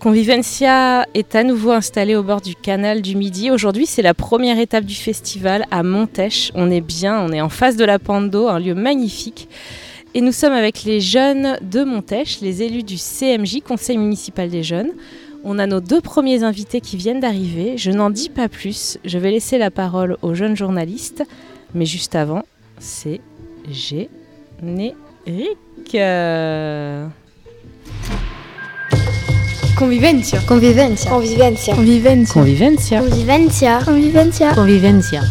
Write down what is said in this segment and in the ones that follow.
Convivencia est à nouveau installé au bord du canal du Midi. Aujourd'hui, c'est la première étape du festival à Montèche. On est bien, on est en face de la d'eau, un lieu magnifique. Et nous sommes avec les jeunes de Montèche, les élus du CMJ, Conseil municipal des jeunes. On a nos deux premiers invités qui viennent d'arriver. Je n'en dis pas plus. Je vais laisser la parole aux jeunes journalistes. Mais juste avant, c'est générique. Convivencia. Convivencia. Convivencia. Convivencia. Convivencia. Convivencia. Convivencia. Convivencia.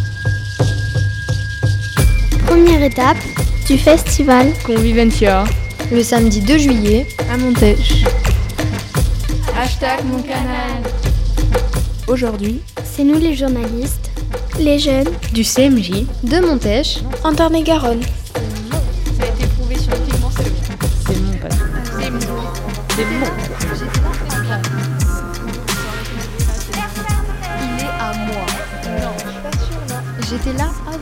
Première étape du festival Convivencia. le samedi 2 juillet À Montèche. Hashtag mon canal. Aujourd'hui, C'est nous les journalistes, les jeunes du CMJ. de Montèche, en Tarn-et-Garonne. Ça a été prouvé scientifiquement, c'est le C'est mon patron. C'est mon. C'est bon. J'étais là avant.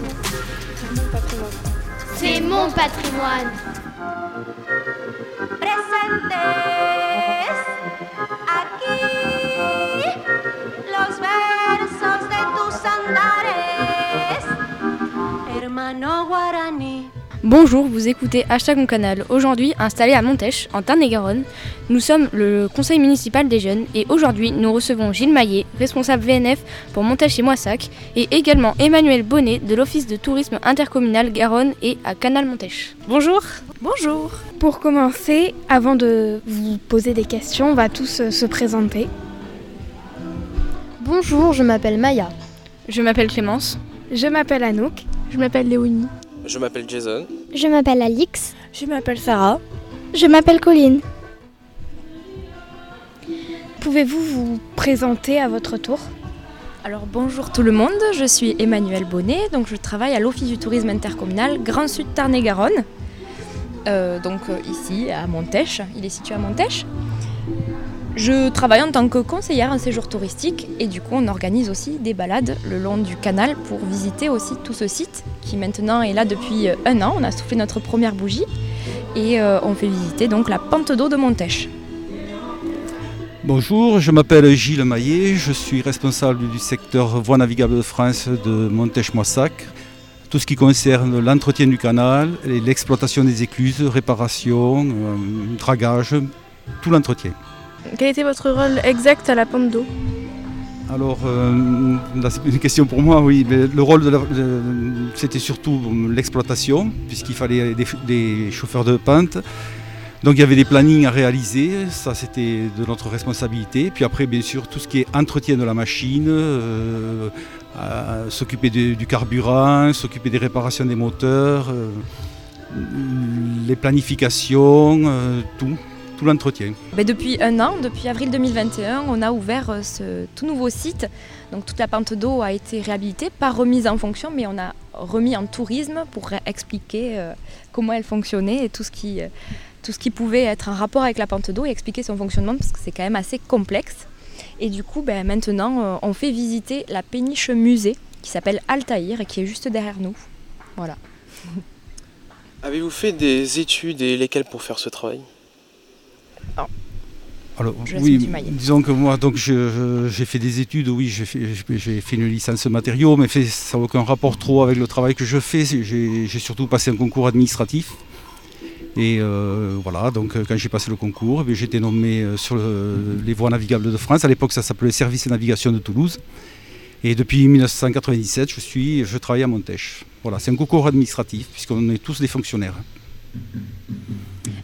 Mon patrimoine. C'est mon patrimoine. presentes aquí los versos de tus andares, hermano. Bonjour, vous écoutez Hashtag mon canal. Aujourd'hui, installé à Montèche, en Tarn-et-Garonne, nous sommes le conseil municipal des jeunes et aujourd'hui, nous recevons Gilles Maillet, responsable VNF pour Montèche et Moissac, et également Emmanuel Bonnet de l'Office de tourisme intercommunal Garonne et à Canal Montèche. Bonjour. Bonjour. Pour commencer, avant de vous poser des questions, on va tous euh, se présenter. Bonjour, je m'appelle Maya. Je m'appelle Clémence. Je m'appelle Anouk. Je m'appelle Léonie. Je m'appelle Jason. Je m'appelle Alix. Je m'appelle Sarah. Je m'appelle Colline. Pouvez-vous vous présenter à votre tour? Alors bonjour tout le monde, je suis Emmanuel Bonnet, donc je travaille à l'Office du tourisme intercommunal Grand Sud Tarn-et-Garonne. Euh, donc euh, ici à Montèche, il est situé à Montèche. Je travaille en tant que conseillère en séjour touristique et du coup on organise aussi des balades le long du canal pour visiter aussi tout ce site qui maintenant est là depuis euh, un an. On a soufflé notre première bougie et euh, on fait visiter donc la pente d'eau de Montèche. Bonjour, je m'appelle Gilles Maillet, je suis responsable du secteur voie navigable de France de Montèche-Moissac. Tout ce qui concerne l'entretien du canal, et l'exploitation des écluses, réparation, euh, dragage, tout l'entretien. Quel était votre rôle exact à la pente d'eau? Alors, euh, une question pour moi, oui. le rôle, c'était surtout l'exploitation, puisqu'il fallait des, chauffeurs de pente. Donc, il y avait des plannings à réaliser, ça c'était de notre responsabilité. Puis après, bien sûr, tout ce qui est entretien de la machine, euh, s'occuper du carburant, s'occuper des réparations des moteurs, euh, les planifications, tout, tout l'entretien. Ben, depuis un an, depuis avril 2021, on a ouvert euh, ce tout nouveau site. Donc toute la pente d'eau a été réhabilitée, pas remise en fonction, mais on a remis en tourisme pour expliquer euh, comment elle fonctionnait et tout ce, qui, euh, tout ce qui pouvait être en rapport avec la pente d'eau et expliquer son fonctionnement parce que c'est quand même assez complexe. Et du coup, ben, maintenant, on fait visiter la péniche musée qui s'appelle Altaïr et qui est juste derrière nous. Voilà. Avez-vous fait des études et lesquelles pour faire ce travail? Alors, Je laisse oui, disons que moi, donc j'ai fait des études, oui, j'ai fait, une licence matériaux, mais fait, ça n'a aucun rapport trop avec le travail que je fais. J'ai surtout passé un concours administratif. Et euh, voilà, donc euh, quand j'ai passé le concours, eh j'ai été nommé euh, sur le- les voies navigables de France. À l'époque, ça s'appelait Service de navigation de Toulouse. Et depuis 1997, je, suis, je travaille à Montèche. Voilà, c'est un concours administratif, puisqu'on est tous des fonctionnaires.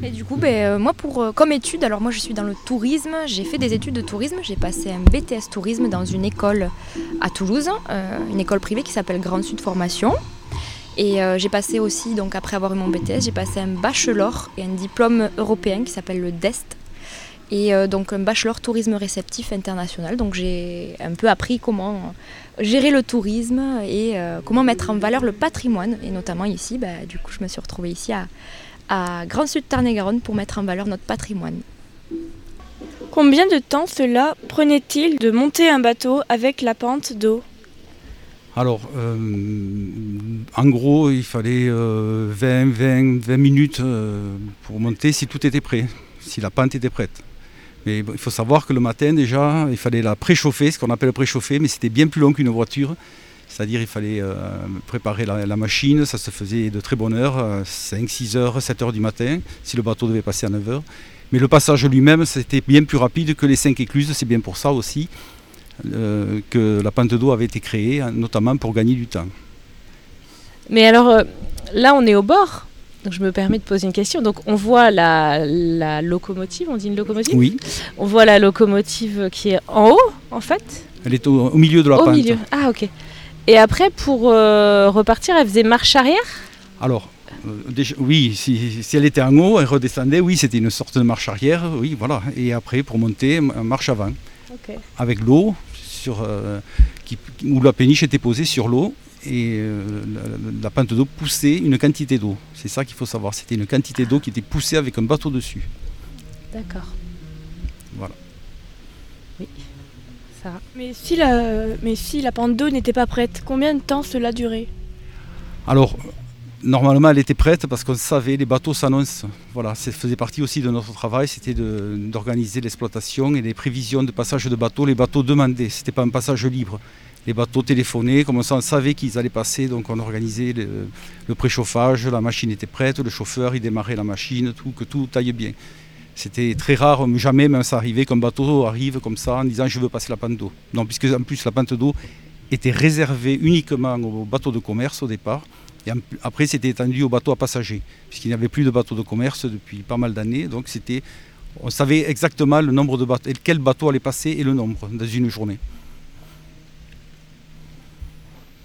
Et du coup, ben, euh, moi, pour, euh, comme étude, alors moi je suis dans le tourisme, j'ai fait des études de tourisme, j'ai passé un BTS tourisme dans une école à Toulouse, euh, une école privée qui s'appelle Grand Sud Formation. Et j'ai passé aussi, donc après avoir eu mon BTS, j'ai passé un bachelor et un diplôme européen qui s'appelle le DEST. Et donc un bachelor tourisme réceptif international. Donc j'ai un peu appris comment gérer le tourisme et comment mettre en valeur le patrimoine. Et notamment ici, bah, du coup je me suis retrouvée ici à, à Grand Sud Tarn-et-Garonne pour mettre en valeur notre patrimoine. Combien de temps cela prenait-il de monter un bateau avec la pente d'eau? Alors, euh, en gros, il fallait euh, 20, 20, 20 minutes euh, pour monter si tout était prêt, si la pente était prête. Mais bon, il faut savoir que le matin déjà, il fallait la préchauffer, ce qu'on appelle préchauffer, mais c'était bien plus long qu'une voiture. C'est-à-dire il fallait euh, préparer la, la machine, ça se faisait de très bonne heure, euh, 5, 6 heures, 7 heures du matin, si le bateau devait passer à 9 heures. Mais le passage lui-même, c'était bien plus rapide que les 5 écluses, c'est bien pour ça aussi euh, que la pente d'eau avait été créée, hein, notamment pour gagner du temps. Mais alors euh, là, on est au bord. Donc je me permets de poser une question. Donc on voit la, la locomotive, on dit une locomotive Oui, On voit la locomotive qui est en haut, en fait, elle est au, au milieu de la au pente. milieu. Ah ok. Et après, pour euh, repartir, elle faisait marche arrière? Alors, euh, déjà- oui, si, si elle était en haut, elle redescendait, oui, c'était une sorte de marche arrière, oui, voilà. Et après, pour monter, m- marche avant. Ok. avec l'eau sur euh, qui- où la péniche était posée sur l'eau et euh, la, la pente d'eau poussait une quantité d'eau. C'est ça qu'il faut savoir. C'était une quantité d'eau qui était poussée avec un bateau dessus. D'accord. Voilà. Oui. Mais si la, mais si la pente d'eau n'était pas prête, combien de temps cela durait? Alors normalement elle était prête parce qu'on savait les bateaux s'annoncent. Voilà, ça faisait partie aussi de notre travail, c'était d'organiser l'exploitation et les prévisions de passage de bateaux. Les bateaux demandaient, c'était pas un passage libre. Les bateaux téléphonaient, comme ça on savait qu'ils allaient passer, donc on organisait le, le préchauffage, la machine était prête, le chauffeur il démarrait la machine, tout, que tout aille bien. C'était très rare, jamais même ça arrivait qu'un bateau arrive comme ça en disant je veux passer la pente d'eau. Non, puisque en plus la pente d'eau était réservée uniquement aux bateaux de commerce au départ. Et après, c'était étendu aux bateaux à passagers, puisqu'il n'y avait plus de bateaux de commerce depuis pas mal d'années. Donc, c'était, on savait exactement le nombre de bateaux, quel bateau allait passer et le nombre dans une journée.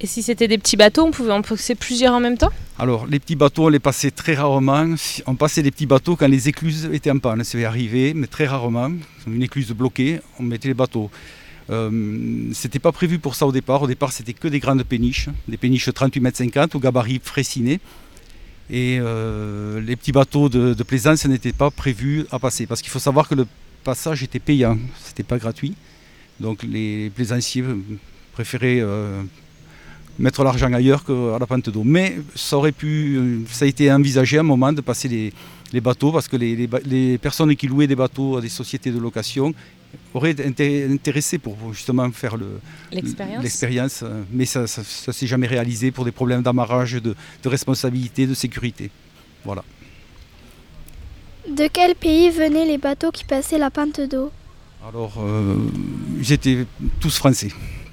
Et si c'était des petits bateaux, on pouvait en pousser plusieurs en même temps Alors, les petits bateaux, on les passait très rarement. On passait les petits bateaux quand les écluses étaient en panne. C'est arrivé, mais très rarement. Une écluse bloquée, on mettait les bateaux. Euh, c'était pas prévu pour ça au départ. Au départ, c'était que des grandes péniches, des péniches 38 mètres 50 au gabarit fréciné. Et euh, les petits bateaux de, de plaisance n'étaient pas prévus à passer. Parce qu'il faut savoir que le passage était payant, c'était pas gratuit. Donc les plaisanciers préféraient euh, mettre l'argent ailleurs qu'à la pente d'eau. Mais ça aurait pu, euh, ça a été envisagé à un moment de passer les, les bateaux parce que les, les ba- les personnes qui louaient des bateaux à des sociétés de location auraient été intéressées pour justement faire le, L'expérience euh, Mais ça ne s'est jamais réalisé pour des problèmes d'amarrage, de, de responsabilité, de sécurité. Voilà. De quel pays venaient les bateaux qui passaient la pente d'eau Alors, euh, ils étaient tous français.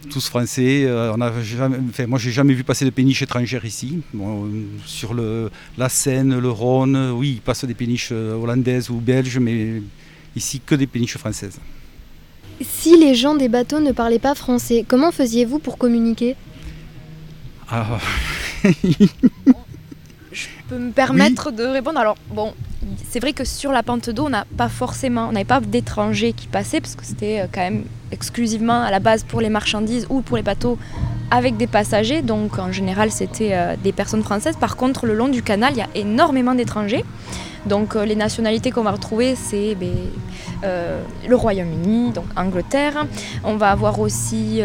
Tous français. euh, on a jamais, enfin, moi, j'ai jamais vu passer de péniches étrangères ici. Bon, euh, sur le, la Seine, le Rhône, euh, oui, il passe des péniches hollandaises ou belges, mais ici que des péniches françaises. Si les gens des bateaux ne parlaient pas français, comment faisiez-vous pour communiquer? Ah, peux me permettre de répondre. Alors, bon, c'est vrai que sur la pente d'eau, on n'a pas forcément, on n'avait pas d'étrangers qui passaient, parce que c'était euh, quand même exclusivement à la base pour les marchandises ou pour les bateaux avec des passagers. Donc, en général, c'était euh, des personnes françaises. Par contre, le long du canal, il y a énormément d'étrangers. Donc, euh, les nationalités qu'on va retrouver, c'est ben, euh, le Royaume-Uni, donc Angleterre. On va avoir aussi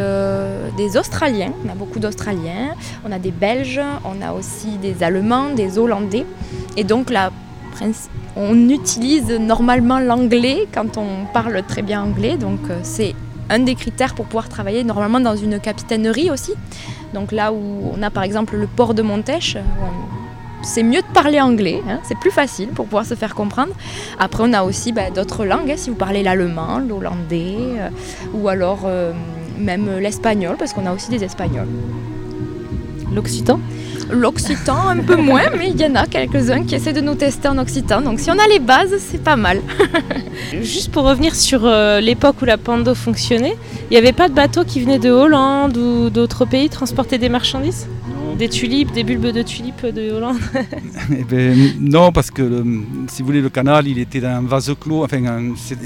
des Australiens. On a beaucoup d'Australiens. On a des Belges, on a aussi des Allemands, des Hollandais. Et donc princ- on utilise normalement l'anglais quand on parle très bien anglais. Donc c'est un des critères pour pouvoir travailler normalement dans une capitainerie aussi. Donc là où on a par exemple le port de Montèche, on- c'est mieux de parler anglais, hein, c'est plus facile pour pouvoir se faire comprendre. Après on a aussi bah, d'autres langues, hein, si vous parlez l'allemand, l'hollandais, euh, ou alors euh, même l'espagnol, parce qu'on a aussi des espagnols. L'occitan? L'occitan, un peu moins, mais il y en a quelques-uns qui essaient de nous tester en occitan. Donc si on a les bases, c'est pas mal. Juste pour revenir sur euh, l'époque où la d'eau fonctionnait, il n'y avait pas de bateaux qui venaient de Hollande ou d'autres pays transporter des marchandises? Des tulipes, des bulbes de tulipes de Hollande? Eh ben, non, parce que le- si vous voulez, le canal, il était dans un vase clos. Enfin,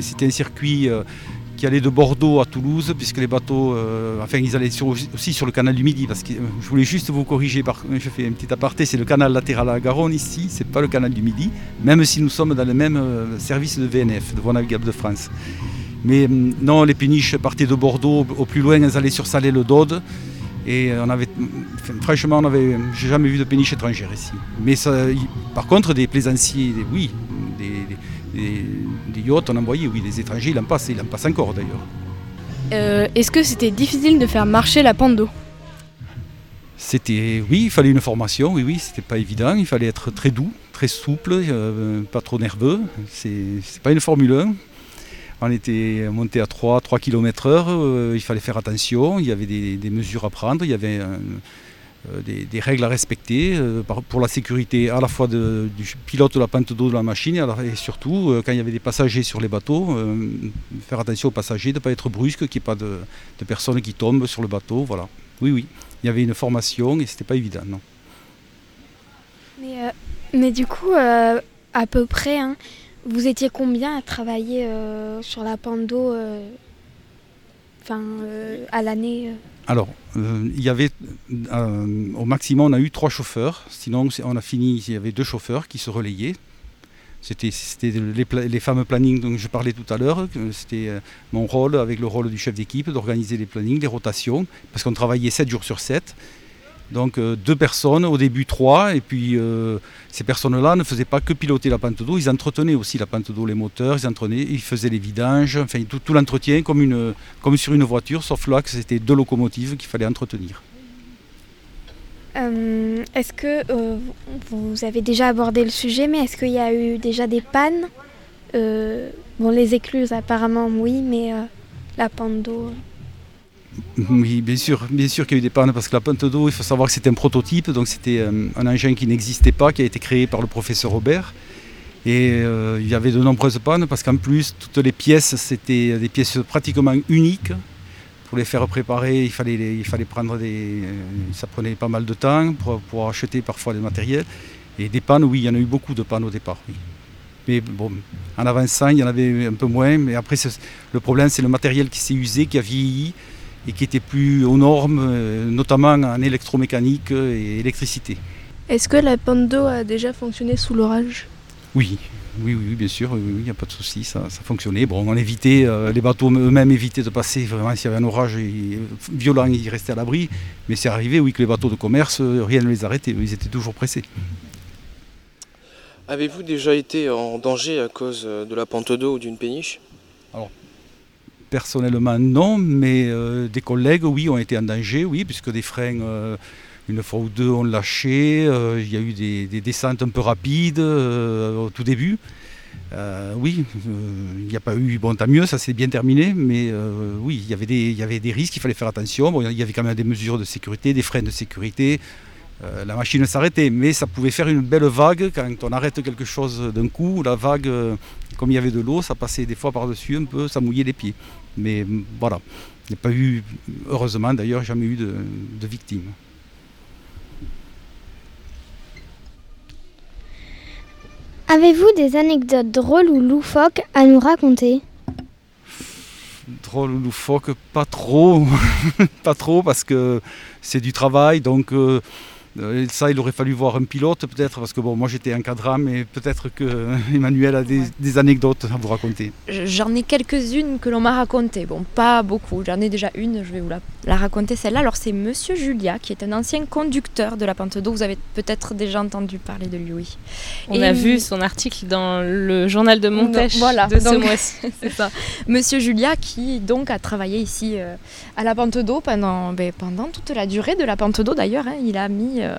c'était un circuit euh, qui allait de Bordeaux à Toulouse, puisque les bateaux, euh, enfin, ils allaient aussi sur le canal du Midi. Parce que euh, je voulais juste vous corriger. Par, je fais un petit aparté. C'est le canal latéral à Garonne ici. C'est pas le canal du Midi, même si nous sommes dans le même euh, service de VNF, de Voies navigables de France. Mais hum, non, les péniches partaient de Bordeaux. Au plus loin, elles allaient sur Salé-le-Dode. Et on avait, enfin, franchement, on avait, j'ai jamais vu de péniche étrangère ici. Mais par contre, des plaisanciers, oui, on oui, les étrangers, il en passe, il en passe encore d'ailleurs. Euh, Est-ce que c'était difficile de faire marcher la pente d'eau? C'était, oui, il fallait une formation, oui, oui, c'était pas évident, il fallait être très doux, très souple, euh, pas trop nerveux. C'est pas une Formule 1. On était monté à 3, 3 km heure, euh, il fallait faire attention, il y avait des, des mesures à prendre, il y avait des, des règles à respecter euh, pour la sécurité à la fois du pilote de la pente d'eau de la machine et, surtout euh, quand il y avait des passagers sur les bateaux, euh, faire attention aux passagers, de ne pas être brusque, qu'il n'y ait pas de, personnes qui tombent sur le bateau. Voilà. Oui, oui, il y avait une formation et c'était pas évident. Non. Mais, euh, mais du coup, euh, à peu près, hein, vous étiez combien à travailler euh, sur la pente d'eau euh, enfin, euh, à l'année euh Alors, euh, il y avait au maximum, on a eu trois chauffeurs. Sinon, on a fini, il y avait deux chauffeurs qui se relayaient. C'était les, les fameux plannings dont je parlais tout à l'heure. C'était mon rôle, avec le rôle du chef d'équipe, d'organiser les plannings, les rotations, parce qu'on travaillait 7 jours sur 7. Donc euh, deux personnes, au début trois, et puis euh, ces personnes-là ne faisaient pas que piloter la pente d'eau, ils entretenaient aussi la pente d'eau, les moteurs, ils entretenaient, ils faisaient les vidanges, enfin tout, l'entretien comme, une, comme sur une voiture, sauf là que c'était deux locomotives qu'il fallait entretenir. Euh, Est-ce que vous avez déjà abordé le sujet, mais est-ce qu'il y a eu déjà des pannes? Bon, les écluses apparemment oui, mais la pente d'eau. Oui, bien sûr, bien sûr qu'il y a eu des pannes parce que la pente d'eau, il faut savoir que c'était un prototype, donc c'était euh, un engin qui n'existait pas, qui a été créé par le professeur Robert. Et euh, il y avait de nombreuses pannes parce qu'en plus, toutes les pièces, c'était des pièces pratiquement uniques. Pour les faire préparer, il fallait, il fallait prendre des. euh, ça prenait pas mal de temps pour, pour acheter parfois des matériels. Et des pannes, oui, il y en a eu beaucoup de pannes au départ. oui. Mais bon, en avançant, il y en avait un peu moins. Mais après, le problème, c'est le matériel qui s'est usé, qui a vieilli et qui était plus aux normes, euh, notamment en électromécanique et électricité. Est-ce que la pente d'eau a déjà fonctionné sous l'orage? Oui, oui, oui, bien sûr, oui, il n'y a pas de souci, ça, ça fonctionnait. Bon, on évitait, euh, les bateaux eux-mêmes évitaient de passer vraiment s'il y avait un orage et- violent, ils restaient à l'abri. Mais c'est arrivé, oui, que les bateaux de commerce, euh, rien ne les arrêtait, ils étaient toujours pressés. Avez-vous déjà été en danger à cause euh, de la pente d'eau ou d'une péniche? Personnellement, non, mais euh, des collègues, oui, ont été en danger, oui, puisque des freins, euh, une fois ou deux, ont lâché. euh, il y a eu des, des descentes un peu rapides au tout début. Oui, il n'y a pas eu, bon, tant mieux, ça s'est bien terminé, mais oui, il y avait des, risques, il fallait faire attention. Il y avait quand même des mesures de sécurité, des freins de sécurité. La machine s'arrêtait, mais ça pouvait faire une belle vague quand on arrête quelque chose d'un coup. La vague, comme il y avait de l'eau, ça passait des fois par-dessus un peu, ça mouillait les pieds. Mais voilà, il n'y a pas eu, heureusement d'ailleurs, jamais eu de, de victimes. Avez-vous des anecdotes drôles ou loufoques à nous raconter? Drôle ou loufoque, pas trop, pas trop parce que c'est du travail, donc euh, euh, ça il aurait fallu voir un pilote peut-être parce que bon moi j'étais encadrant mais peut-être que euh, Emmanuel a des, des anecdotes à vous raconter. J'en ai quelques-unes que l'on m'a racontées. Bon, pas beaucoup. J'en ai déjà une, je vais vous la, la raconter celle-là. Alors, c'est Monsieur Julia, qui est un ancien conducteur de la pente d'eau. Vous avez peut-être déjà entendu parler de lui. oui. On Et a vu son article dans le journal de Montèche Voilà, de ce mois-ci. Monsieur Julia qui donc a travaillé ici euh, à la pente d'eau pendant, ben, pendant toute la durée de la pente d'eau d'ailleurs. hein. Il a mis, euh,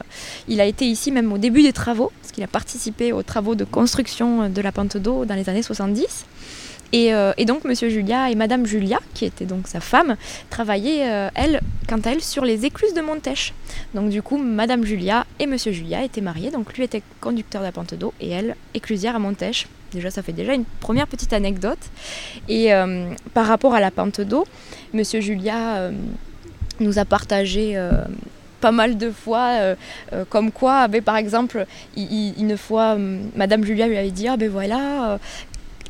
il a été ici même au début des travaux parce qu'il a participé aux travaux de construction de la pente d'eau dans les années 70. Et, euh, et donc Monsieur Julia et Madame Julia, qui était donc sa femme, travaillaient euh, quant à elle, sur les écluses de Montèche. Donc du coup, Madame Julia et Monsieur Julia étaient mariés. Donc lui était conducteur de la pente d'eau et elle éclusière à Montèche. Déjà, ça fait déjà une première petite anecdote. Et euh, par rapport à la pente d'eau, Monsieur Julia nous a partagé pas mal de fois, comme quoi, ben, par exemple, une fois, euh, Madame Julia lui avait dit, ah ben voilà,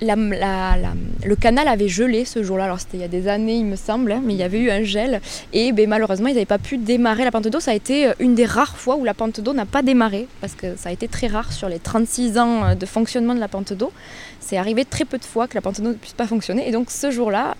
le canal avait gelé ce jour-là. Alors c'était il y a des années, il me semble, hein, mais il y avait eu un gel. Et ben, malheureusement, ils n'avaient pas pu démarrer la pente d'eau. Ça a été euh, une des rares fois où la pente d'eau n'a pas démarré, parce que ça a été très rare sur les 36 ans euh, de fonctionnement de la pente d'eau. C'est arrivé très peu de fois que la pente d'eau ne puisse pas fonctionner. Et donc ce jour-là,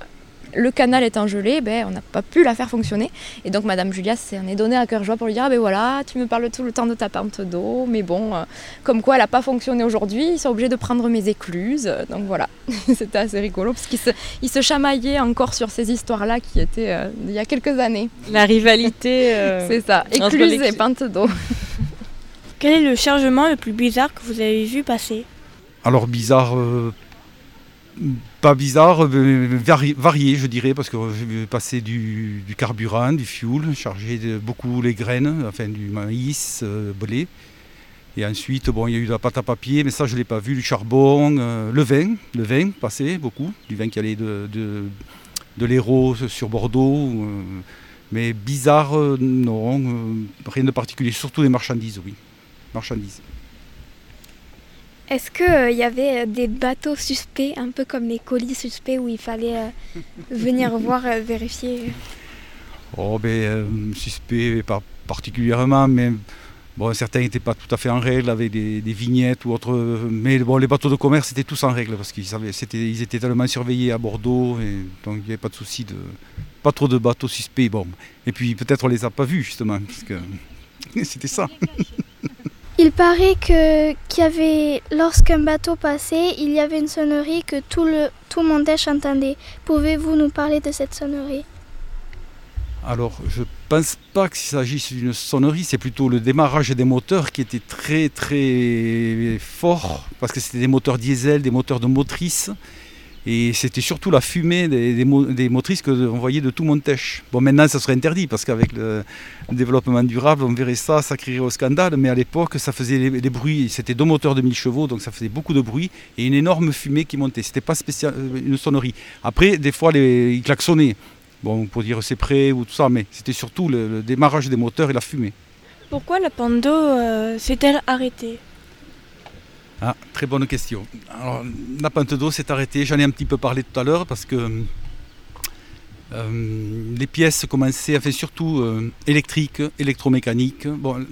le canal étant gelé, ben, on n'a pas pu la faire fonctionner. Et donc Madame Julia s'en est donné à cœur joie pour lui dire, ah ben voilà, tu me parles tout le temps de ta pente d'eau, mais bon, euh, comme quoi elle n'a pas fonctionné aujourd'hui, ils sont obligés de prendre mes écluses. Donc voilà, c'était assez rigolo, parce qu'ils se, ils se chamaillaient encore sur ces histoires-là qui étaient euh, il y a quelques années. La rivalité. euh, C'est ça, écluses les- et pente d'eau. Quel est le chargement le plus bizarre que vous avez vu passer? Alors bizarre, euh, pas bizarre, euh, vari- varié je dirais, parce que j'ai vu passer du, carburant, du fuel, chargé beaucoup les graines, enfin du maïs, euh, blé. Et ensuite, bon, il y a eu de la pâte à papier, mais ça je ne l'ai pas vu, du charbon, euh, le vin, le vin passé beaucoup, du vin qui allait de, l'Hérault sur Bordeaux. euh, mais bizarre, euh, non, euh, rien de particulier, surtout des marchandises, oui. Marchandises. Est-ce qu'il y avait euh, des bateaux suspects, un peu comme les colis suspects où il fallait euh, venir voir, euh, vérifier? Oh, ben, euh, suspect, pas particulièrement, mais bon, certains n'étaient pas tout à fait en règle avec des, des vignettes ou autres. euh, Mais bon, les bateaux de commerce étaient tous en règle parce qu'ils ils étaient tellement surveillés à Bordeaux, et donc il n'y avait pas de souci de. Pas trop de bateaux suspects. Bon. Et puis peut-être on les a pas vus justement, parce que c'était ça. Il paraît que qu'il lorsqu'un bateau passait, il y avait une sonnerie que tout le tout entendait. Pouvez-vous nous parler de cette sonnerie? Alors, je pense pas qu'il s'agisse d'une sonnerie, c'est plutôt le démarrage des moteurs qui était très très fort, parce que c'était des moteurs diesel, des moteurs de motrice, et c'était surtout la fumée des, des mo- des motrices qu'on voyait de tout Montèche. Bon, maintenant, ça serait interdit, parce qu'avec le, développement durable, on verrait ça, ça crierait au scandale, mais à l'époque, ça faisait les bruits, c'était deux moteurs de 1000 chevaux, donc ça faisait beaucoup de bruit, et une énorme fumée qui montait. C'était pas spécial, euh, une sonnerie. Après, des fois, ils klaxonnaient. Bon, pour dire c'est prêt ou tout ça, mais c'était surtout le, démarrage des moteurs et la fumée. Pourquoi la d'eau euh, s'est-elle arrêtée? Ah, très bonne question. Alors, la pente d'eau s'est arrêtée, j'en ai un petit peu parlé tout à l'heure parce que euh, les pièces commençaient, enfin surtout euh, électriques, électromécaniques, bon, euh,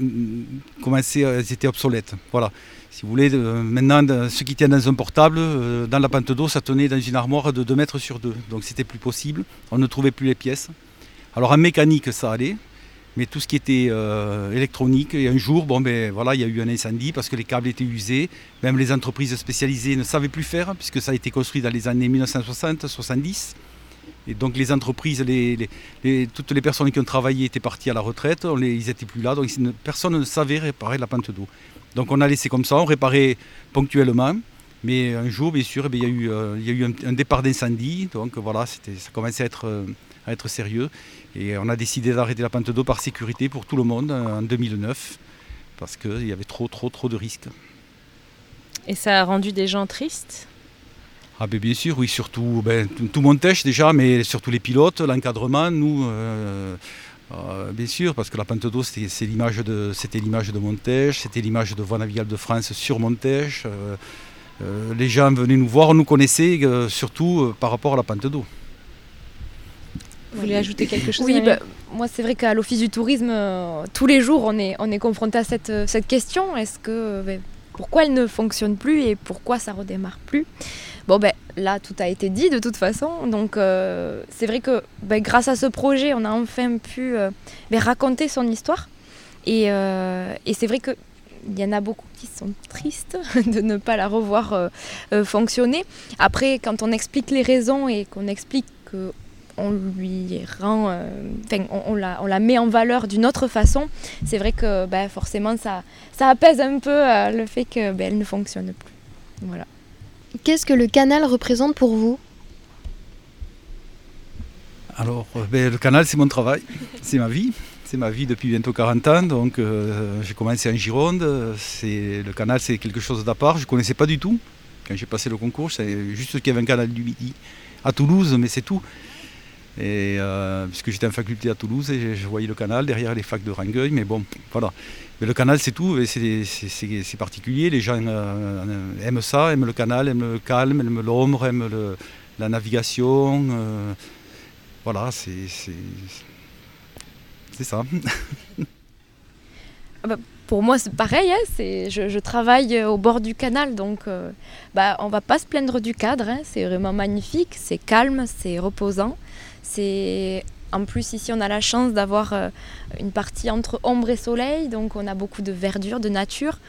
commençaient, elles étaient obsolètes. Voilà. Si vous voulez, euh, maintenant, ce qui tient dans un portable, euh, dans la pente d'eau, ça tenait dans une armoire de 2 mètres sur 2. Donc c'était plus possible, on ne trouvait plus les pièces. Alors en mécanique, ça allait. Mais tout ce qui était euh, électronique, et un jour, bon, ben, voilà, il y a eu un incendie parce que les câbles étaient usés. Même les entreprises spécialisées ne savaient plus faire, puisque ça a été construit dans les années 1960-70. Et donc les entreprises, toutes les personnes qui ont travaillé étaient parties à la retraite, ils n'étaient plus là, donc personne ne savait réparer la pente d'eau. Donc on a laissé comme ça, on réparait ponctuellement. Mais un jour, bien sûr, eh bien, il y a eu, euh, il y a eu un, départ d'incendie, donc voilà, ça commençait à être, euh, à être sérieux. Et on a décidé d'arrêter la pente d'eau par sécurité pour tout le monde euh, en 2009, parce qu'il y avait trop, trop, trop de risques. Et ça a rendu des gens tristes? Ah ben bien sûr, oui, surtout ben, tout, tout Montèche déjà, mais surtout les pilotes, l'encadrement, nous, euh, euh, bien sûr, parce que la pente d'eau, c'était l'image de, de Montèche, c'était l'image de Voie navigale de France sur Montèche. euh, les gens venaient nous voir, on nous connaissait surtout par rapport à la pente d'eau. Vous voulez ajouter quelque chose Oui, bah, moi c'est vrai qu'à l'Office du tourisme, euh, tous les jours on est, on est confronté à cette, euh, cette question. Est-ce que euh, ben, pourquoi elle ne fonctionne plus et pourquoi ça redémarre plus? Bon ben là tout a été dit de toute façon. Donc euh, c'est vrai que ben, grâce à ce projet, on a enfin pu euh, ben, raconter son histoire. Et, et c'est vrai que il y en a beaucoup qui sont tristes de ne pas la revoir euh, euh, fonctionner. Après, quand on explique les raisons et qu'on explique que on lui rend, euh, on, on la, on la met en valeur d'une autre façon, c'est vrai que ben, forcément ça, ça apaise un peu euh, le fait qu'elle ben, elle ne fonctionne plus. Voilà. Qu'est-ce que le canal représente pour vous? Alors, euh, ben, le canal, c'est mon travail, c'est ma vie. C'est ma vie depuis bientôt 40 ans. Donc, euh, j'ai commencé en Gironde. C'est, le canal, c'est quelque chose d'à part. Je ne connaissais pas du tout. Quand j'ai passé le concours, je savais juste qu'il y avait un canal du Midi à Toulouse, mais c'est tout. Euh, puisque j'étais en faculté à Toulouse et je voyais le canal derrière les facs de Rangueil, mais bon, voilà. Mais le canal, c'est tout, c'est, particulier. Les gens euh, aiment ça, aiment le canal, aiment le calme, aiment l'ombre, aiment la navigation. euh, voilà, c'est, c'est, c'est ça. pour moi, c'est pareil. Hein, je, travaille au bord du canal, donc bah, on va pas se plaindre du cadre. Hein, c'est vraiment magnifique, c'est calme, c'est reposant. En plus ici, on a la chance d'avoir euh, une partie entre ombre et soleil, donc on a beaucoup de verdure, de nature.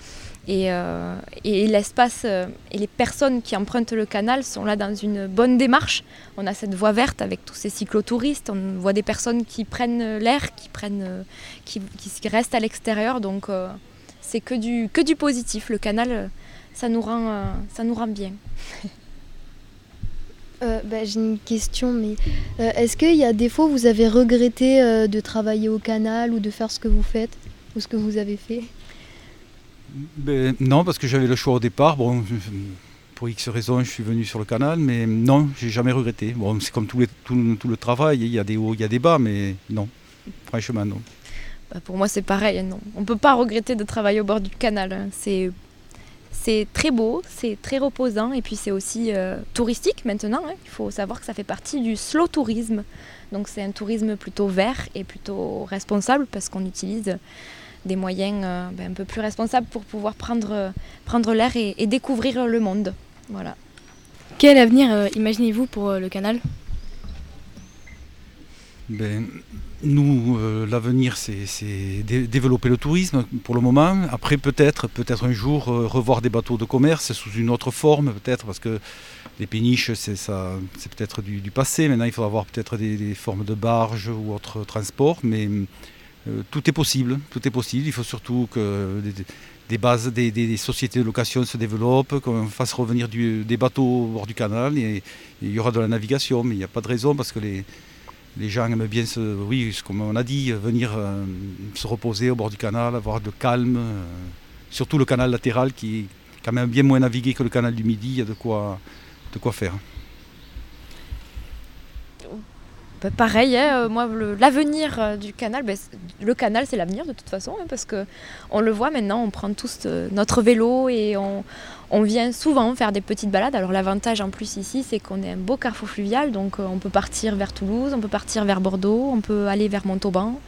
Et, euh, l'espace euh, et les personnes qui empruntent le canal sont là dans une bonne démarche. On a cette voie verte avec tous ces cyclotouristes. On voit des personnes qui prennent l'air, qui, prennent, qui, restent à l'extérieur. Donc c'est que du, positif. Le canal, ça nous rend bien. bah, J'ai une question, mais est-ce qu'il y a des fois où vous avez regretté de travailler au canal ou de faire ce que vous faites ou ce que vous avez fait? Ben, non, parce que j'avais le choix au départ. Bon, pour X raisons, je suis venu sur le canal, mais non, j'ai jamais regretté. Bon, c'est comme tout, les, tout, tout, le travail, il y a des hauts, il y a des bas, mais non, franchement, non. Bah, pour moi, c'est pareil, non. On ne peut pas regretter de travailler au bord du canal. Hein. C'est c'est très beau, c'est très reposant et puis c'est aussi euh, touristique maintenant. Hein. Il faut savoir que ça fait partie du slow tourisme. Donc c'est un tourisme plutôt vert et plutôt responsable parce qu'on utilise des moyens euh, ben, un peu plus responsables pour pouvoir prendre, prendre l'air et, et, découvrir le monde. Voilà. Quel avenir euh, imaginez-vous pour le canal? Ben, Nous, euh, l'avenir, c'est dé développer le tourisme pour le moment. Après, peut-être peut-être un jour, euh, revoir des bateaux de commerce sous une autre forme, peut-être, parce que les péniches, c'est peut-être du, passé. Maintenant, il faudra avoir peut-être des, formes de barges ou autres transports, mais euh, tout est possible. Tout est possible. Il faut surtout que des, bases, des, sociétés de location se développent, qu'on fasse revenir des bateaux au bord du canal. Et, il y aura de la navigation, mais il n'y a pas de raison parce que les, les gens aiment bien, se, oui, a dit, venir euh, se reposer au bord du canal, avoir de calme. Euh, surtout le canal latéral qui est quand même bien moins navigué que le canal du Midi. Il y a de quoi, de quoi faire. Bah, pareil, hein, moi l'avenir euh, du canal, bah, le canal c'est l'avenir de toute façon, hein, parce que on le voit maintenant, on prend tous euh, notre vélo et on, on, vient souvent faire des petites balades. Alors l'avantage en plus ici, c'est qu'on est un beau carrefour fluvial, donc euh, on peut partir vers Toulouse, on peut partir vers Bordeaux, on peut aller vers Montauban.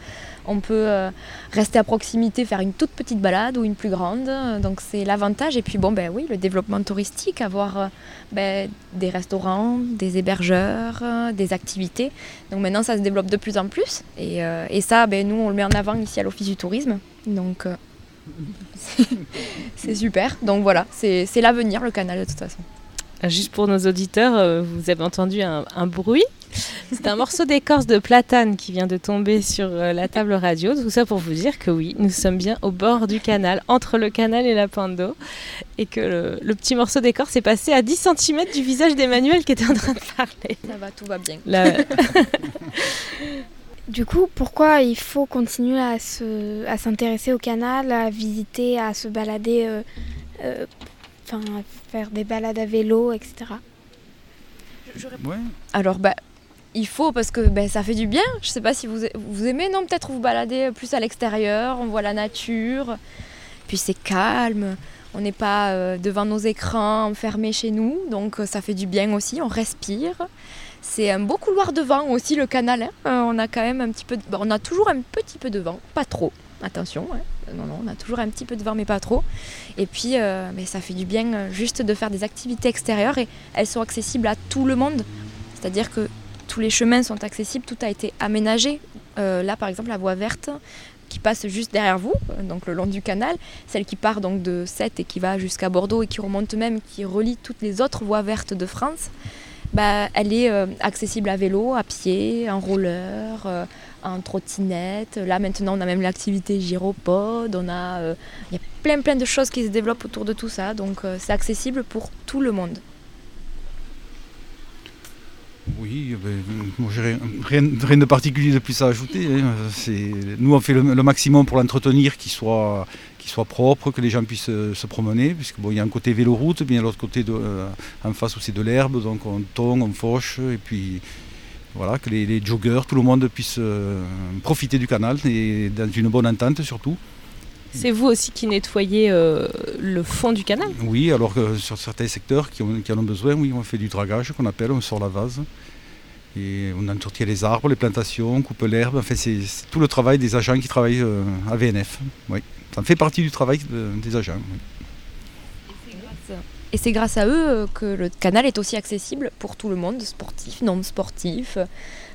On peut euh, rester à proximité, faire une toute petite balade ou une plus grande. Donc c'est l'avantage. Et puis bon, ben oui, le développement touristique, avoir euh, ben, des restaurants, des hébergeurs, des activités. Donc maintenant, ça se développe de plus en plus. Et, ça, ben, nous, on le met en avant ici à l'Office du tourisme. Donc c'est super. Donc voilà, c'est l'avenir, le canal de toute façon. Juste pour nos auditeurs, vous avez entendu un, un bruit c'est un morceau d'écorce de platane qui vient de tomber sur euh, la table radio. Tout ça pour vous dire que oui, nous sommes bien au bord du canal, entre le canal et la pointe d'eau. Et que le, le petit morceau d'écorce est passé à 10 cm du visage d'Emmanuel qui était en train de parler. Ça va, tout va bien. La... du coup, pourquoi il faut continuer à s'intéresser au canal, à visiter, à se balader, euh, euh, enfin, à faire des balades à vélo, etc. Ouais. Alors, bah, il faut parce que ben, ça fait du bien. Je sais pas si vous, vous aimez, non? Peut-être vous balader plus à l'extérieur, on voit la nature, puis c'est calme, on n'est pas euh, devant nos écrans enfermés chez nous, donc ça fait du bien aussi, on respire. C'est un beau couloir de vent aussi le canal. Hein. Euh, on a quand même un petit peu, de... on a toujours un petit peu de vent, pas trop. Attention, hein. non, non, on a toujours un petit peu de vent, mais pas trop. Et puis, euh, ça fait du bien juste de faire des activités extérieures et elles sont accessibles à tout le monde. C'est-à-dire que tous les chemins sont accessibles, tout a été aménagé. Euh, là, par exemple, la voie verte qui passe juste derrière vous, donc le long du canal, celle qui part donc de Sète et qui va jusqu'à Bordeaux et qui remonte même, qui relie toutes les autres voies vertes de France, bah, elle est euh, accessible à vélo, à pied, en roller, euh, en trottinette. Là maintenant, on a même l'activité gyropode, on a, il euh, y a plein plein de choses qui se développent autour de tout ça, donc c'est accessible pour tout le monde. Oui, ben, moi, rien, rien, de particulier de plus à ajouter. Hein. Nous, on fait le, le maximum pour l'entretenir, qu'il soit, qu soit propre, que les gens puissent euh, se promener, puisque bon, il y a un côté véloroute, bien l'autre côté de, euh, en face où c'est de l'herbe, donc on tongue, on fauche, et puis voilà, que les, les joggeurs, tout le monde puisse euh, profiter du canal, et dans une bonne entente surtout. C'est vous aussi qui nettoyez euh, le fond du canal? Oui, alors que sur certains secteurs qui, ont, qui en ont besoin, oui, on fait du dragage qu'on appelle, on sort la vase. Et on entretient les arbres, les plantations, on coupe l'herbe. Enfin, c'est tout le travail des agents qui travaillent euh, à VNF. Oui. Ça fait partie du travail des agents. Et c'est grâce à eux que le canal est aussi accessible pour tout le monde, sportif, non sportif.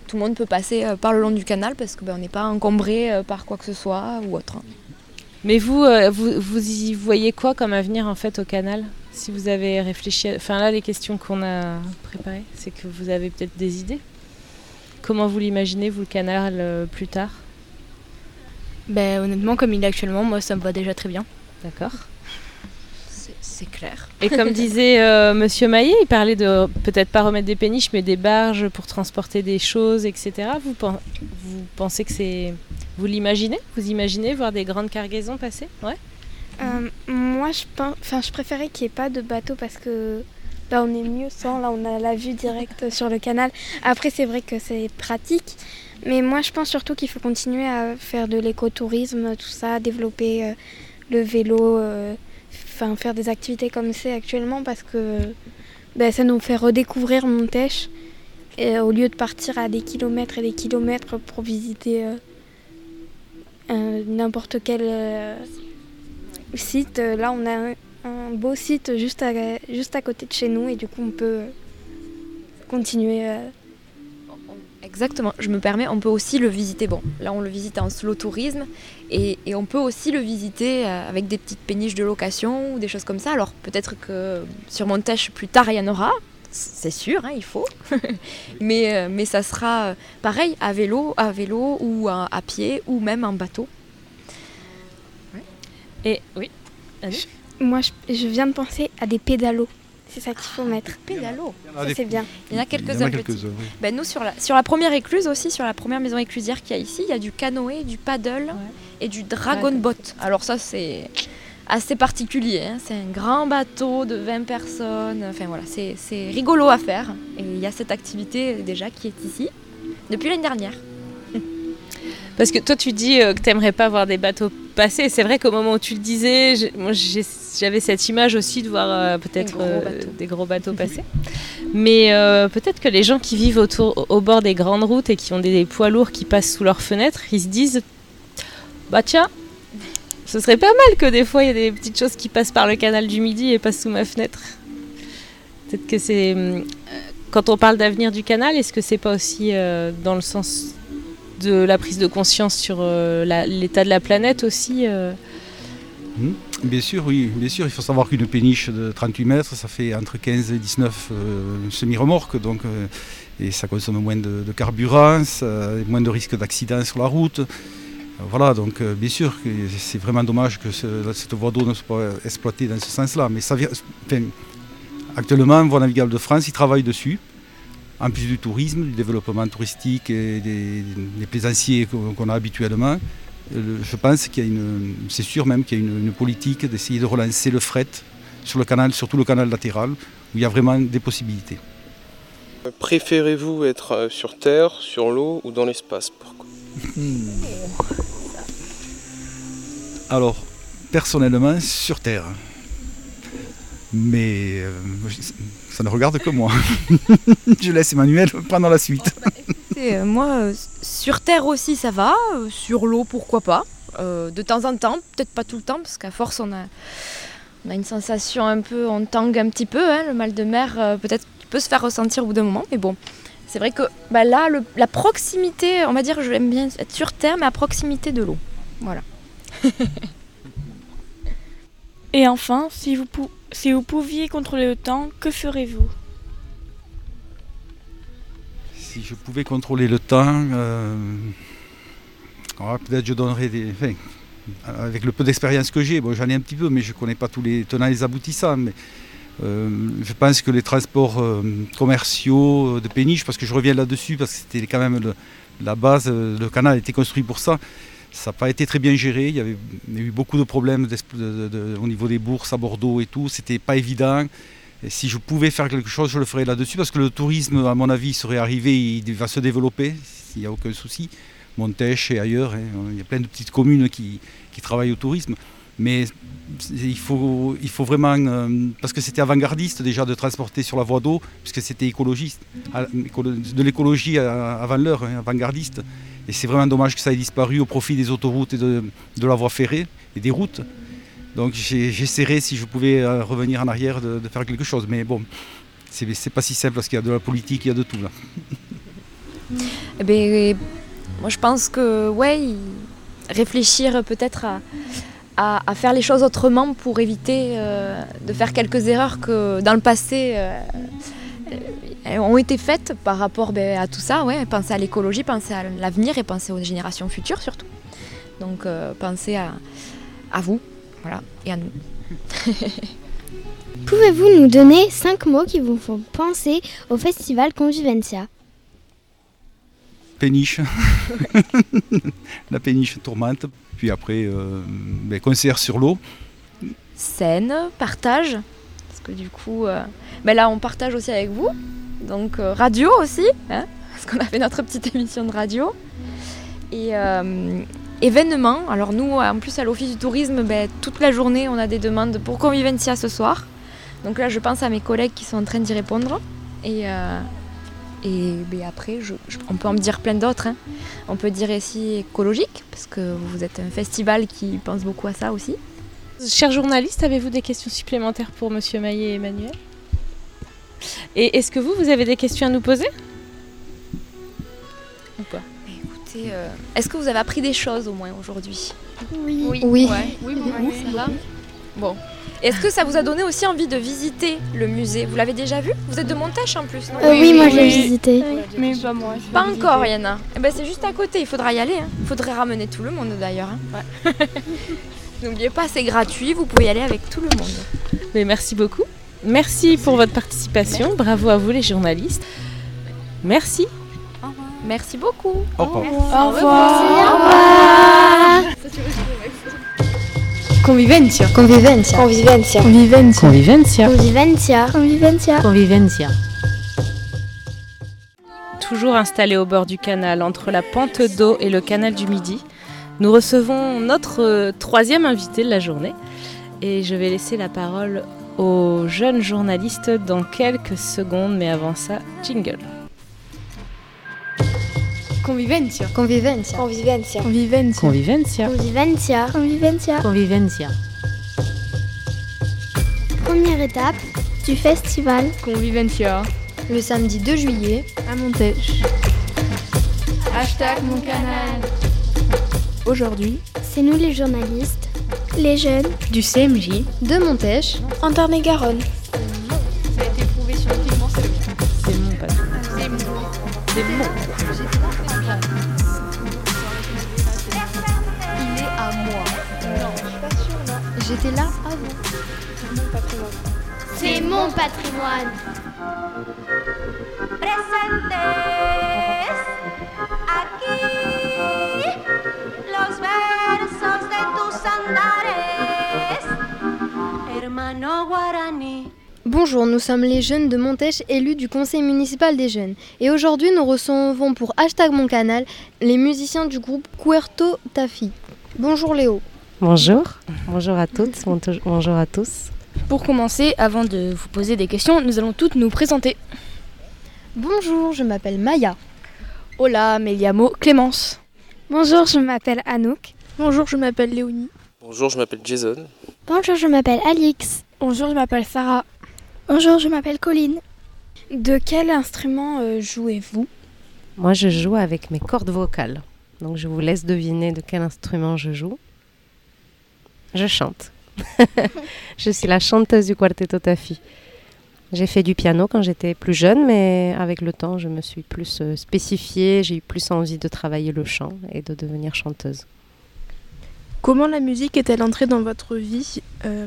Tout le monde peut passer par le long du canal parce qu'on ben, n'est pas encombré par quoi que ce soit ou autre. Mais vous, vous, vous, y voyez quoi comme avenir en fait au canal? Si vous avez réfléchi, enfin là les questions qu'on a préparées, c'est que vous avez peut-être des idées? Comment vous l'imaginez vous le canal plus tard? Ben, honnêtement, comme il est actuellement, moi ça me va déjà très bien. D'accord. C'est clair. Et comme disait euh, Monsieur Maillet, il parlait de peut-être pas remettre des péniches, mais des barges pour transporter des choses, etc. Vous, vous pensez que c'est. Vous l'imaginez? Vous imaginez voir des grandes cargaisons passer? Ouais euh, Moi, je, pense... enfin, je préférais qu'il n'y ait pas de bateau parce que là, on est mieux sans. Là, on a la vue directe sur le canal. Après, c'est vrai que c'est pratique. Mais moi, je pense surtout qu'il faut continuer à faire de l'écotourisme, tout ça, développer euh, le vélo, euh, enfin faire des activités comme c'est actuellement parce que ben, ça nous fait redécouvrir Montèche. Au lieu de partir à des kilomètres et des kilomètres pour visiter euh, n'importe quel site, là on a un, un, beau site juste à, juste à côté de chez nous et du coup on peut continuer Exactement, je me permets, on peut aussi le visiter. Bon, là on le visite en slow tourisme et, et on peut aussi le visiter euh, avec des petites péniches de location ou des choses comme ça. Alors peut-être que sur Montèche plus tard il y en aura, c'est sûr, hein, il faut. mais, euh, mais ça sera euh, pareil à vélo, à vélo ou à, à pied ou même en bateau. Et oui. Je, moi je, je viens de penser à des pédalos. C'est ça qu'il faut mettre. Pédalo. Ça, c'est bien. Il y en a quelques-uns. quelques. Ben, nous, sur la, sur la première écluse aussi, sur la première maison éclusière qu'il y a ici, il y a du canoë, du paddle ouais. et du dragon boat. Alors ça, c'est assez particulier. Hein. C'est un grand bateau de 20 personnes. Enfin voilà, c'est rigolo à faire. Et il y a cette activité déjà qui est ici depuis l'année dernière. Parce que toi, tu dis euh, que tu n'aimerais pas voir des bateaux passer. C'est vrai qu'au moment où tu le disais, j'avais cette image aussi de voir euh, peut-être euh, des gros bateaux passer. Mais euh, peut-être que les gens qui vivent autour, au bord des grandes routes et qui ont des, des poids lourds qui passent sous leurs fenêtres, ils se disent Bah tiens, ce serait pas mal que des fois il y ait des petites choses qui passent par le canal du Midi et passent sous ma fenêtre. Peut-être que c'est. Quand on parle d'avenir du canal, est-ce que c'est pas aussi dans le sens de la prise de conscience sur euh, l'état de la planète aussi euh. mmh. Bien sûr, oui. Bien sûr, il faut savoir qu'une péniche de 38 mètres, ça fait entre 15 et 19 euh, semi-remorques. Donc, et ça consomme moins de, carburant, moins de risques d'accident sur la route. Voilà, donc bien sûr c'est vraiment dommage que ce, cette voie d'eau ne soit pas exploitée dans ce sens-là. Mais ça, enfin, actuellement, Voie Navigable de France, ils travaillent dessus en plus du tourisme, du développement touristique et des, des plaisanciers qu'on a habituellement, je pense qu'il y a une, c'est sûr même qu'il y a une, une politique d'essayer de relancer le fret sur le canal, surtout le canal latéral, où il y a vraiment des possibilités. Préférez-vous être sur terre, sur l'eau ou dans l'espace? Pourquoi? Alors, personnellement, sur terre. Mais euh, ça ne regarde que moi. je laisse Emmanuel prendre la suite. Écoutez, euh, moi, euh, sur terre aussi, ça va. Sur l'eau, pourquoi pas. Euh, de temps en temps, peut-être pas tout le temps, parce qu'à force, on a, on a, une sensation un peu, on tangue un petit peu. Hein, le mal de mer, euh, peut-être peut se faire ressentir au bout d'un moment, mais bon. C'est vrai que bah là, le, la proximité, on va dire, j'aime bien être sur terre, mais à proximité de l'eau. Voilà. Et enfin, si vous, pou si vous pouviez contrôler le temps, que ferez-vous Si je pouvais contrôler le temps, euh, peut-être je donnerais des... Avec le peu d'expérience que j'ai, bon, j'en ai un petit peu, mais je ne connais pas tous les tenants et les aboutissants. Mais euh, je pense que les transports euh, commerciaux de péniche, parce que je reviens là-dessus, parce que c'était quand même la base, le canal a été construit pour ça. Ça n'a pas été très bien géré. Il y, avait, eu beaucoup de problèmes au niveau des bourses à Bordeaux et tout. C'était pas évident. Si je pouvais faire quelque chose, je le ferais là-dessus parce que le tourisme, à mon avis, serait arrivé, il va se développer, s'il n'y a aucun souci. Montèche et ailleurs, hein, il y a plein de petites communes qui, qui travaillent au tourisme. Mais il faut, il faut vraiment, euh, parce que c'était avant-gardiste déjà de transporter sur la voie d'eau, puisque c'était écologiste, de l'écologie avant l'heure, hein, avant-gardiste. Et c'est vraiment dommage que ça ait disparu au profit des autoroutes et de, de la voie ferrée. et des routes. Donc j'essaierai, si je pouvais euh, revenir en arrière, de, faire quelque chose. Mais bon, c'est pas si simple parce qu'il y a de la politique, il y a de tout là. Eh ben, moi je pense que, ouais, réfléchir peut-être à, à, faire les choses autrement pour éviter euh, de faire quelques erreurs que dans le passé euh, ont été faites par rapport ben, à tout ça. Ouais, penser à l'écologie, penser à l'avenir et penser aux générations futures surtout. Donc penser à, à vous, voilà, et à nous. Pouvez-vous nous donner cinq mots qui vous font penser au festival Convivencia? Péniche, la péniche tourmente, puis après euh, ben, concert sur l'eau. Scène, partage, parce que du coup, euh, ben là on partage aussi avec vous, donc euh, radio aussi, hein, parce qu'on a fait notre petite émission de radio. Et, événements. Alors nous, en plus à l'Office du tourisme, ben, toute la journée, on a des demandes pour Convivencia ce soir. Donc là, je pense à mes collègues qui sont en train d'y répondre. Et ben, après, on peut en dire plein d'autres. Hein. On peut dire ici écologique, parce que vous êtes un festival qui pense beaucoup à ça aussi. Chers journalistes, avez-vous des questions supplémentaires pour Monsieur Maillet et Emmanuel? Et est-ce que vous, vous avez des questions à nous poser? Ou pas? Euh, est-ce que vous avez appris des choses au moins aujourd'hui? Oui. Oui. Oui. oui, Bon. Est-ce que ça vous a donné aussi envie de visiter le musée? Vous l'avez déjà vu? Vous êtes de Montèche en plus, non? Euh, Oui, moi je l'ai visité. Mais pas moi. Pas encore, Yana. Eh ben, c'est juste à côté, il faudra y aller. Il hein. faudrait ramener tout le monde d'ailleurs. Hein. N'oubliez pas, c'est gratuit, vous pouvez y aller avec tout le monde. Mais merci beaucoup. Merci pour votre participation. Bravo à vous les journalistes. Merci. Merci beaucoup. Au revoir. Au revoir. Convivencia. Convivencia. Convivencia. Convivencia. Convivencia. Convivencia. Convivencia. Toujours installé au bord du canal, entre la pente d'eau et le canal du Midi, nous recevons notre troisième invité de la journée. Et je vais laisser la parole aux jeunes journalistes dans quelques secondes, mais avant ça, jingle. Convivencia. Convivencia. Convivencia. Convivencia. Convivencia. Convivencia. Convivencia. Convivencia. Première étape du festival Convivencia. Le samedi 2 juillet à Montèche. Hashtag mon canal. Aujourd'hui, c'est nous les journalistes, les jeunes du CMJ de Montèche, en Tarn-et-Garonne. Ça a été prouvé scientifiquement, c'est le C'est mon patron. C'est mon. C'est mon. Là avant. Mon patrimoine. C'est mon patrimoine. Presentes aquí los versos de tus andares, hermano guaraní. Bonjour, nous sommes les jeunes de Montèche élus du conseil municipal des jeunes. Et aujourd'hui, nous recevons pour hashtag mon canal les musiciens du groupe Cuerto Tafi. Bonjour Léo. Bonjour. Bonjour à toutes. Bonjour à tous. Pour commencer, avant de vous poser des questions, nous allons toutes nous présenter. Bonjour, je m'appelle Maya. Hola, me llamo Clémence. Bonjour, je m'appelle Anouk. Bonjour, je m'appelle Léonie. Bonjour, je m'appelle Jason. Bonjour, je m'appelle Alix. Bonjour, je m'appelle Sarah. Bonjour, je m'appelle Colline. De quel instrument euh, jouez-vous? Moi, je joue avec mes cordes vocales. Donc, je vous laisse deviner de quel instrument je joue. Je chante. je suis la chanteuse du Quartetto Tafi. J'ai fait du piano quand j'étais plus jeune, mais avec le temps, je me suis plus euh, spécifiée, j'ai eu plus envie de travailler le chant et de devenir chanteuse. Comment la musique est-elle entrée dans votre vie Euh,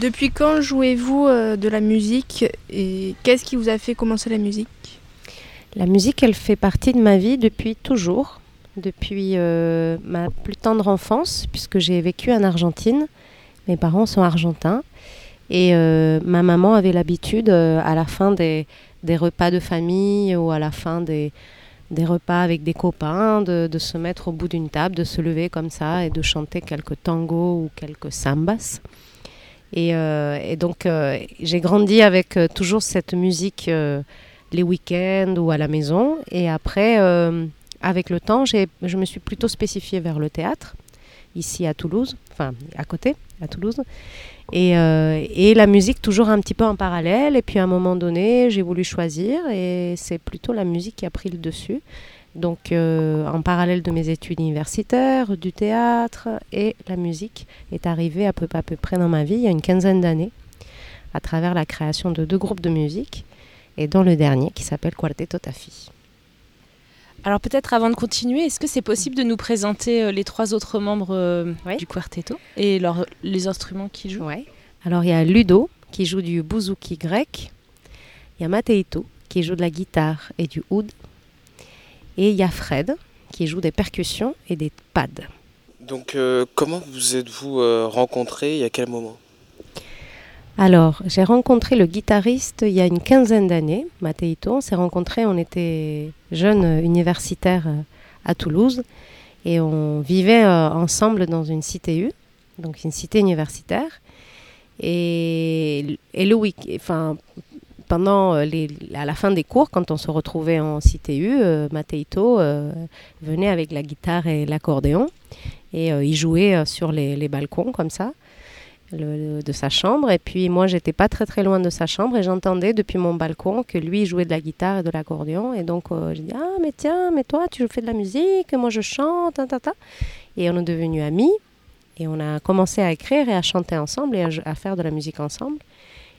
Depuis quand jouez-vous euh, de la musique et qu'est-ce qui vous a fait commencer la musique? La musique, elle fait partie de ma vie depuis toujours, depuis euh, ma plus tendre enfance, puisque j'ai vécu en Argentine. Mes parents sont argentins. Et euh, ma maman avait l'habitude, euh, à la fin des, repas de famille ou à la fin des, repas avec des copains, de, se mettre au bout d'une table, de se lever comme ça et de chanter quelques tangos ou quelques sambas. Et, et donc, j'ai grandi avec toujours cette musique les week-ends ou à la maison. Et après, avec le temps, je me suis plutôt spécifiée vers le théâtre. ici à Toulouse, enfin à côté, à Toulouse. Et, euh, et, la musique toujours un petit peu en parallèle. Et puis à un moment donné, j'ai voulu choisir et c'est plutôt la musique qui a pris le dessus. Donc euh, en parallèle de mes études universitaires, du théâtre et la musique est arrivée à peu, à peu près dans ma vie il y a une quinzaine d'années à travers la création de deux groupes de musique et dont le dernier qui s'appelle Quartetto Tafi. Alors peut-être avant de continuer, est-ce que c'est possible de nous présenter euh, les trois autres membres euh, du quartetto et les instruments qu'ils jouent? Ouais. Alors il y a Ludo qui joue du bouzouki grec, il y a Mateito qui joue de la guitare et du oud, et il y a Fred qui joue des percussions et des pads. Donc euh, comment vous êtes-vous rencontrés et à quel moment? Alors, j'ai rencontré le guitariste il y a une quinzaine d'années, Mateito. On s'est rencontrés, on était jeunes universitaires euh, à Toulouse et on vivait euh, ensemble dans une CTU, donc une cité universitaire. Et, le week enfin, pendant euh, à la fin des cours, quand on se retrouvait en CTU, Mateito venait avec la guitare et l'accordéon et il jouait sur les balcons comme ça de sa chambre. Et puis moi, j'étais pas très très loin de sa chambre et j'entendais depuis mon balcon que lui jouait de la guitare et de l'accordéon. Et donc euh, j'ai dit ah mais tiens, mais toi tu fais de la musique, moi je chante, ta, ta. Et on est devenus amis et on a commencé à écrire et à chanter ensemble et à, faire de la musique ensemble.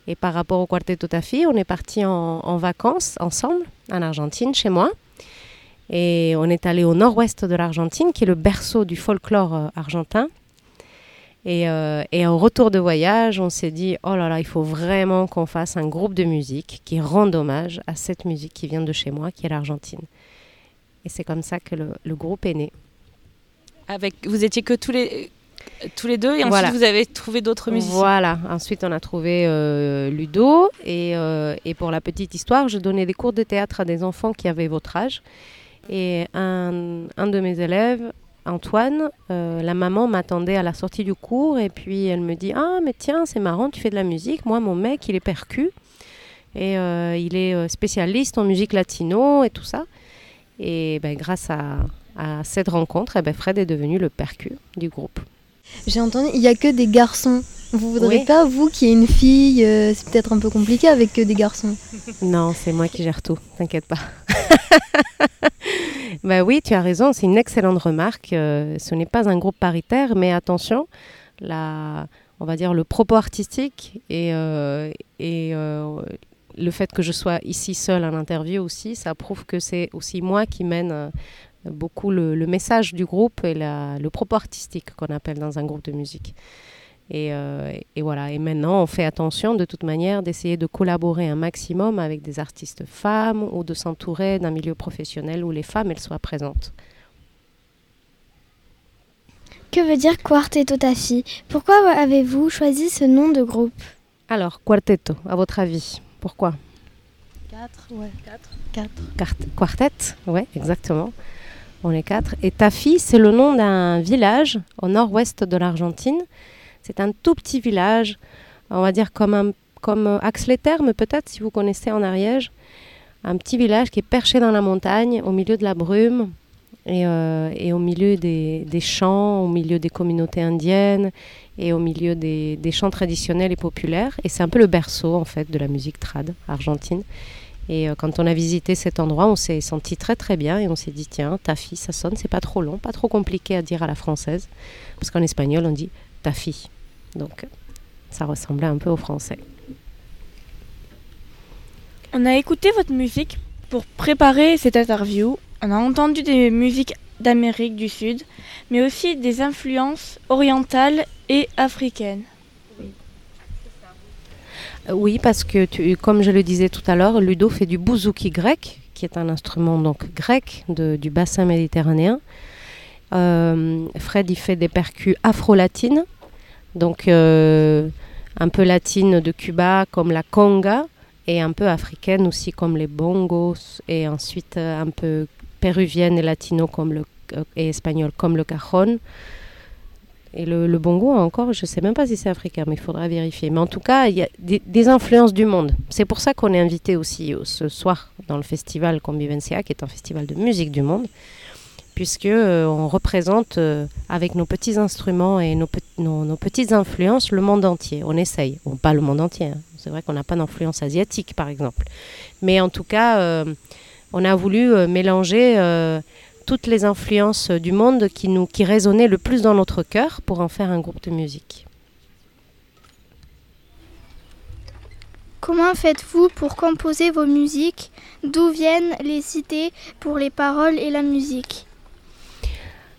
Et par rapport au Quartetto Tafi, on est parti en, en vacances ensemble en Argentine chez moi. Et on est allé au nord-ouest de l'Argentine, qui est le berceau du folklore euh, argentin. Et, euh, et, au retour de voyage, on s'est dit, oh là là, il faut vraiment qu'on fasse un groupe de musique qui rende hommage à cette musique qui vient de chez moi, qui est l'Argentine. Et c'est comme ça que le, le, groupe est né. Avec, vous étiez que tous les, tous les deux et ensuite vous avez trouvé d'autres musiciens Voilà, ensuite on a trouvé euh, Ludo et, euh, et, pour la petite histoire, je donnais des cours de théâtre à des enfants qui avaient votre âge. Et un, un de mes élèves Antoine, euh, la maman m'attendait à la sortie du cours et puis elle me dit Ah, mais tiens, c'est marrant, tu fais de la musique. Moi, mon mec, il est percu et euh, il est euh, spécialiste en musique latino et tout ça. Et ben, grâce à, cette rencontre, eh ben, Fred est devenu le percu du groupe. J'ai entendu, il n'y a que des garçons. Vous voudrez pas, vous qui êtes une fille, c'est peut-être un peu compliqué avec que des garçons Non, c'est moi qui gère tout, t'inquiète pas. bah oui, tu as raison, c'est une excellente remarque. Euh, ce n'est pas un groupe paritaire, mais attention, la, on va dire le propos artistique et, euh, et euh, le fait que je sois ici seule en interview aussi, ça prouve que c'est aussi moi qui mène beaucoup le, le, message du groupe et la, le propos artistique qu'on appelle dans un groupe de musique. Euh, et, voilà. Et maintenant, on fait attention de toute manière d'essayer de collaborer un maximum avec des artistes femmes ou de s'entourer d'un milieu professionnel où les femmes elles soient présentes. Que veut dire Quartetto Tafi Pourquoi avez-vous choisi ce nom de groupe? Alors, Quartetto, à votre avis, pourquoi? Quatre, ouais. Quatre. Quatre. Quartet, ouais, exactement. On quatre. Et Tafi, c'est le nom d'un village au nord-ouest de l'Argentine c'est un tout petit village, on va dire comme, un, comme euh, Axe-les-Thermes peut-être, si vous connaissez en Ariège. Un petit village qui est perché dans la montagne, au milieu de la brume et, euh, et au milieu des, des, champs, au milieu des communautés indiennes et au milieu des, des chants traditionnels et populaires. Et c'est un peu le berceau en fait de la musique trad argentine. Et euh, quand on a visité cet endroit, on s'est senti très très bien et on s'est dit tiens, ta fille, ça sonne, c'est pas trop long, pas trop compliqué à dire à la française, parce qu'en espagnol on dit ta fille. Donc ça ressemblait un peu au français. On a écouté votre musique pour préparer cette interview. On a entendu des musiques d'Amérique du Sud, mais aussi des influences orientales et africaines. Oui, parce que comme je le disais tout à l'heure, Ludo fait du bouzouki grec, qui est un instrument donc grec du bassin méditerranéen. Euh, Fred il fait des percus afro-latines, donc euh, un peu latine de Cuba comme la conga et un peu africaine aussi comme les bongos et ensuite euh, un peu péruvienne et latino comme le, euh, et espagnol comme le cajon. Et le, bongo encore, je ne sais même pas si c'est africain, mais il faudra vérifier. Mais en tout cas, il y a des, influences du monde. C'est pour ça qu'on est invité aussi ce soir dans le festival Convivencia, qui est un festival de musique du monde puisque on représente avec nos petits instruments et nos, petites influences le monde entier. On essaye, bon, pas le monde entier. Hein. C'est vrai qu'on n'a pas d'influence asiatique, par exemple, mais en tout cas, on a voulu mélanger toutes les influences du monde qui, nous, qui résonnaient le plus dans notre cœur pour en faire un groupe de musique. Comment faites-vous pour composer vos musiques? D'où viennent les idées pour les paroles et la musique?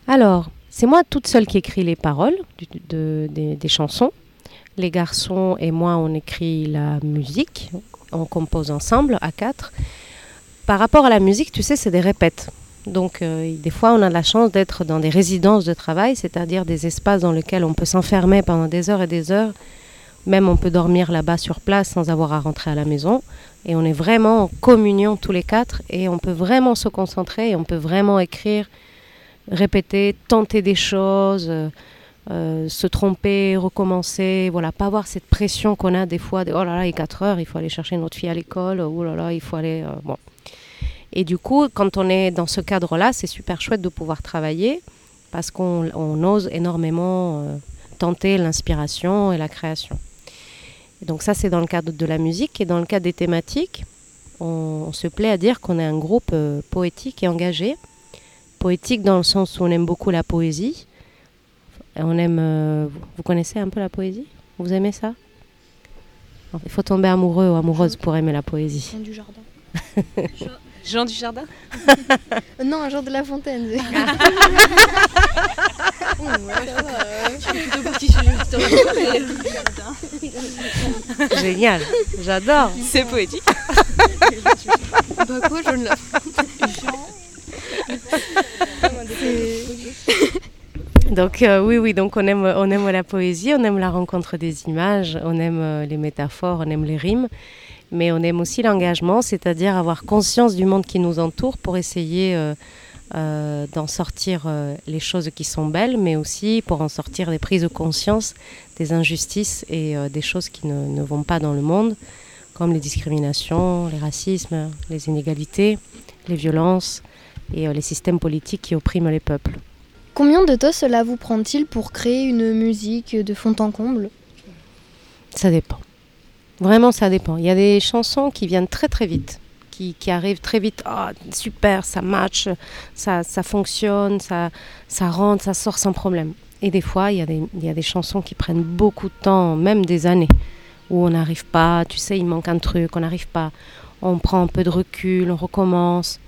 Alors, c'est moi toute seule qui écris les paroles des chansons. Les garçons et moi, on écrit la musique. On compose ensemble à quatre. Par rapport à la musique, tu sais, c'est des répètes. Donc euh, des fois, on a la chance d'être dans des résidences de travail, c'est-à-dire des espaces dans lesquels on peut s'enfermer pendant des heures et des heures. Même on peut dormir là-bas sur place sans avoir à rentrer à la maison. Et on est vraiment en communion tous les quatre et on peut vraiment se concentrer et on peut vraiment écrire, répéter, tenter des choses, euh, euh, se tromper, recommencer. Voilà, pas avoir cette pression qu'on a des fois oh là là, il est 4 heures, il faut aller chercher notre fille à l'école, oh là là, il faut aller. bon. Et du coup, quand on est dans ce cadre-là, c'est super chouette de pouvoir travailler parce qu'on ose énormément euh, tenter l'inspiration et la création. donc ça, c'est dans le cadre de la musique. Et dans le cadre des thématiques, on, se plaît à dire qu'on est un groupe euh, poétique et engagé. Poétique dans le sens où on aime beaucoup la poésie. On aime. Euh, vous connaissez un peu la poésie? Vous aimez ça? Il faut tomber amoureux ou amoureuse pour aimer la poésie. du jardin. Jean du Jardin Non, un Jean de la Fontaine. Génial, j'adore. C'est poétique. bah quoi, Jean de la Donc euh, oui, oui, donc on aime, on aime la poésie, on aime la rencontre des images, on aime euh, les métaphores, on aime les rimes mais on aime aussi l'engagement, c'est-à-dire avoir conscience du monde qui nous entoure pour essayer euh, euh, d'en sortir euh, les choses qui sont belles, mais aussi pour en sortir des prises de conscience des injustices et des choses qui ne, ne, vont pas dans le monde, comme les discriminations, les racismes, les inégalités, les violences et les systèmes politiques qui oppriment les peuples. Combien de temps cela vous prend-il pour créer une musique de fond en comble? Ça dépend. Vraiment, ça dépend. Il y a des chansons qui viennent très très vite, qui, qui arrivent très vite. Oh, super, ça match, ça, ça fonctionne, ça, ça rentre, ça sort sans problème. Et des fois, il y, a des, il y a des chansons qui prennent beaucoup de temps, même des années, où on n'arrive pas, tu sais, il manque un truc, on n'arrive pas. On prend un peu de recul, on recommence.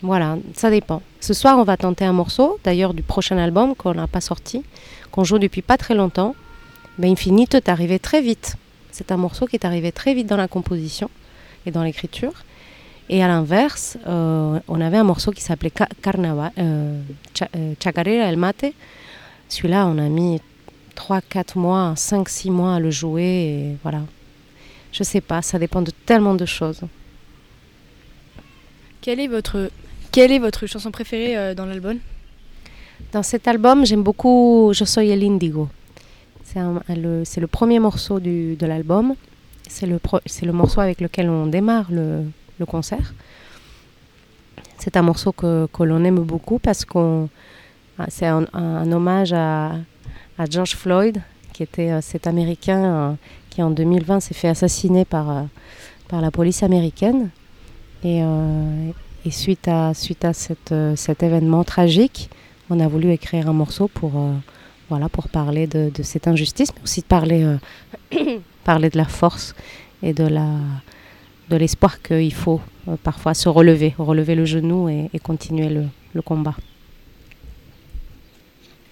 Voilà, ça dépend. Ce soir, on va tenter un morceau, d'ailleurs, du prochain album qu'on n'a pas sorti, qu'on joue depuis pas très longtemps. Ben, Infinite est arrivé très vite. C'est un morceau qui est arrivé très vite dans la composition et dans l'écriture. Et à l'inverse, euh, on avait un morceau qui s'appelait Carnaval, euh, euh, Chacarera El Mate. Celui-là, on a mis 3, 4 mois, 5, 6 mois à le jouer. Et voilà. Je sais pas, ça dépend de tellement de choses. Quelle est votre, quelle est votre chanson préférée dans l'album? Dans cet album, j'aime beaucoup Je soy el Indigo. C'est le, premier morceau de l'album. C'est le, morceau avec lequel on démarre le, concert. C'est un morceau que, l'on aime beaucoup parce que ah, c'est un, hommage à, George Floyd, qui était euh, cet Américain euh, qui en 2020 s'est fait assassiner par, euh, par la police américaine. Et, suite à, suite à cet événement tragique, on a voulu écrire un morceau pour voilà, pour parler de, cette injustice, mais aussi de parler, euh, parler de la force et de la de l'espoir qu'il faut euh, parfois se relever, relever le genou et, continuer le, combat.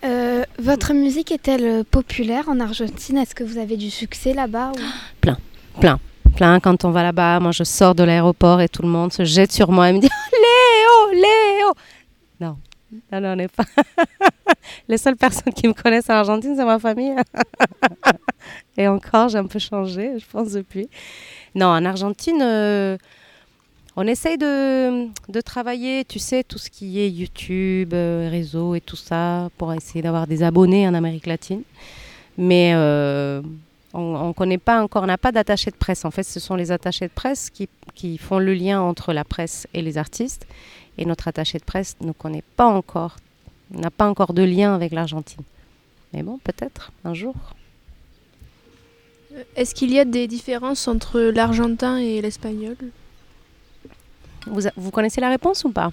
Euh, votre musique est-elle populaire en Argentine? Est-ce que vous avez du succès là-bas Plein, plein, plein. Quand on va là-bas, moi je sors de l'aéroport et tout le monde se jette sur moi et me dit Léo, Léo Non, non, non, on n'est pas. Les seules personnes qui me connaissent en Argentine, c'est ma famille. Et encore, j'ai un peu changé, je pense, depuis. Non, en Argentine, euh, on essaye de, travailler, tu sais, tout ce qui est YouTube, euh, réseau et tout ça, pour essayer d'avoir des abonnés en Amérique latine. Mais euh, on ne connaît pas encore, on n'a pas d'attaché de presse. En fait, ce sont les attachés de presse qui font le lien entre la presse et les artistes. Et notre attaché de presse ne connaît pas encore, n'a pas encore de lien avec l'Argentine. Mais bon, peut-être un jour. Euh, Est-ce qu'il y a des différences entre l'argentin et l'espagnol? Vous, a- vous connaissez la réponse ou pas?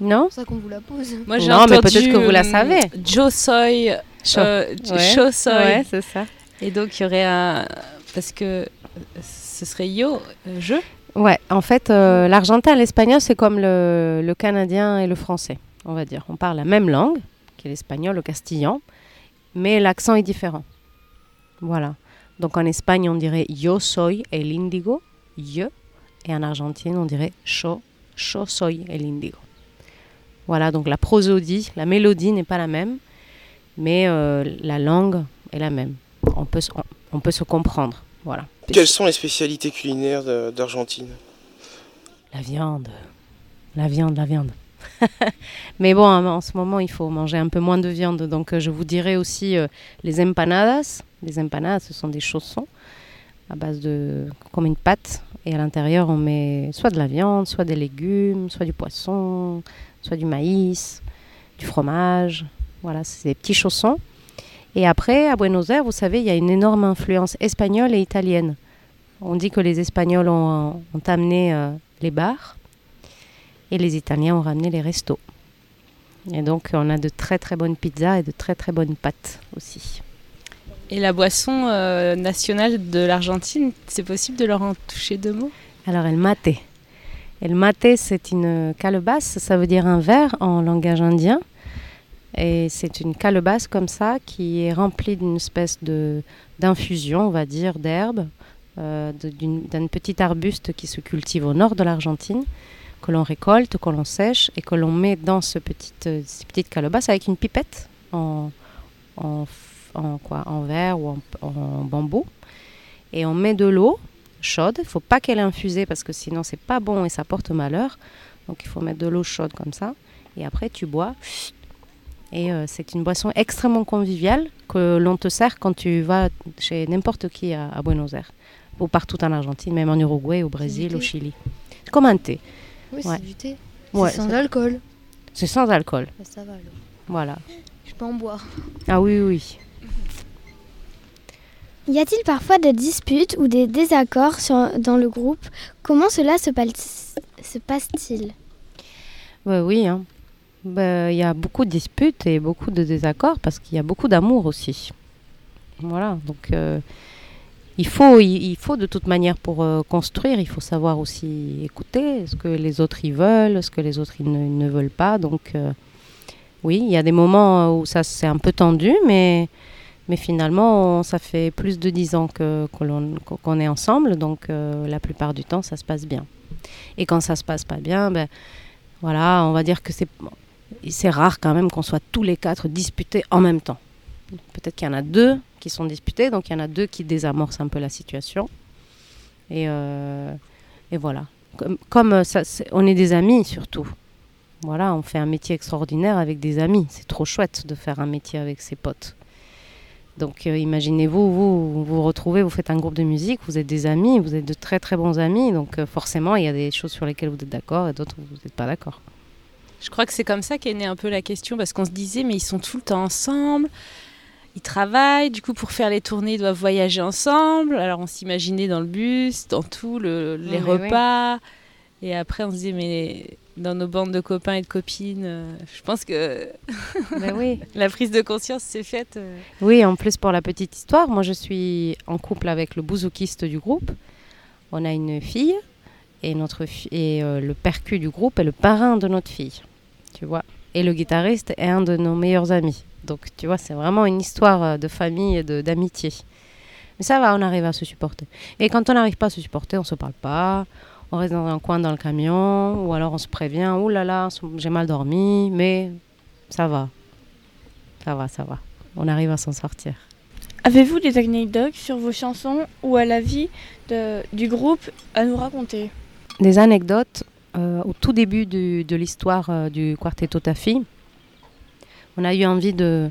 Non? C'est ça qu'on vous la pose. Moi, Non, mais peut-être que vous la euh, savez. Joe Soy. Euh, Ouais. Cho Soy. Ouais, c'est ça. Et donc, il y aurait un. Parce que euh, ce serait Yo, euh, je. Ouais, en fait, euh, l'argentin et l'espagnol, c'est comme le, le canadien et le français, on va dire. On parle la même langue, qui est l'espagnol, le castillan, mais l'accent est différent. Voilà. Donc en Espagne, on dirait yo soy el índigo, yo, et en Argentine, on dirait yo, yo soy el índigo. Voilà, donc la prosodie, la mélodie n'est pas la même, mais euh, la langue est la même. On peut, se- on, on peut se comprendre. Voilà. Quelles sont les spécialités culinaires d'Argentine? La viande. La viande, la viande. Mais bon, en ce moment, il faut manger un peu moins de viande. Donc, euh, je vous dirais aussi euh, les empanadas. Les empanadas, ce sont des chaussons à base de. comme une pâte. Et à l'intérieur, on met soit de la viande, soit des légumes, soit du poisson, soit du maïs, du fromage. Voilà, c'est des petits chaussons. Et après, à Buenos Aires, vous savez, il y a une énorme influence espagnole et italienne. On dit que les Espagnols ont, ont amené euh, les bars et les Italiens ont ramené les restos. Et donc, on a de très très bonnes pizzas et de très très bonnes pâtes aussi. Et la boisson euh, nationale de l'Argentine, c'est possible de leur en toucher deux mots? Alors, el mate. El mate, c'est une calebasse, ça veut dire un verre en langage indien. Et c'est une calebasse comme ça qui est remplie d'une espèce de d'infusion, on va dire, d'herbe, euh, d'un petit arbuste qui se cultive au nord de l'Argentine, que l'on récolte, que l'on sèche et que l'on met dans ce petit, euh, ces petites calebasses avec une pipette en, en, en quoi, en verre ou en, en bambou. Et on met de l'eau chaude. Il faut pas qu'elle est infusée parce que sinon c'est pas bon et ça porte malheur. Donc il faut mettre de l'eau chaude comme ça. Et après tu bois. Et euh, c'est une boisson extrêmement conviviale que l'on te sert quand tu vas chez n'importe qui à, à Buenos Aires. Ou partout en Argentine, même en Uruguay, au Brésil, au Chili. Comme un thé. Oui, Ouais. c'est du thé. Ouais, c'est sans alcool. C'est sans alcool. Bah, ça va alors. Voilà. Je peux en boire. Ah oui, oui. Y a-t-il parfois des disputes ou des désaccords sur- dans le groupe? Comment cela se, pal- se passe-t-il? Ouais, oui, hein. Ben, il y a beaucoup de disputes et beaucoup de désaccords parce qu'il y a beaucoup d'amour aussi. Voilà, donc euh, il, faut, il, faut de toute manière pour euh, construire, il faut savoir aussi écouter ce que les autres ils veulent, ce que les autres ne, veulent pas. Donc euh, oui, il y a des moments où ça c'est un peu tendu, mais, mais finalement ça fait plus de dix ans que, qu'on est ensemble, donc euh, la plupart du temps ça se passe bien. Et quand ça se passe pas bien, ben, voilà, on va dire que c'est c'est rare quand même qu'on soit tous les quatre disputés en même temps. Peut-être qu'il y en a deux qui sont disputés, donc il y en a deux qui désamorcent un peu la situation. Et, euh, et voilà. Comme, euh, on est des amis surtout. Voilà, on fait un métier extraordinaire avec des amis. C'est trop chouette de faire un métier avec ses potes. Donc euh, imaginez-vous, vous, vous retrouvez, vous faites un groupe de musique, vous êtes des amis, vous êtes de très très bons amis, donc forcément il y a des choses sur lesquelles vous êtes d'accord et d'autres vous n'êtes pas d'accord. Je crois que c'est comme ça qu'est née un peu la question, parce qu'on se disait, mais ils sont tout le temps ensemble, ils travaillent, du coup pour faire les tournées, ils doivent voyager ensemble. Alors on s'imaginait dans le bus, dans tout, le- les repas. Et après on se disait, mais dans nos bandes de copains et de copines, euh, je pense que Ben oui. la prise de conscience s'est faite. euh. Oui, en plus pour la petite histoire, moi je suis en couple avec le bouzoukiste du groupe. On a une fille et, notre fi- et euh, le percu du groupe est le parrain de notre fille. Tu vois. Et le guitariste est un de nos meilleurs amis. Donc tu vois, c'est vraiment une histoire euh, de famille et d'amitié. Mais ça va, on arrive à se supporter. Et quand on n'arrive pas à se supporter, on se parle pas. On reste dans un coin dans le camion, ou alors on se prévient, oh là là, j'ai mal dormi, mais ça va. Ça va, ça va. On arrive à s'en sortir. Avez-vous des anecdotes sur vos chansons ou à la vie de- du groupe à nous raconter? Des anecdotes euh, au tout début du- de l'histoire euh, du Quartetto Tafi. On a eu envie de,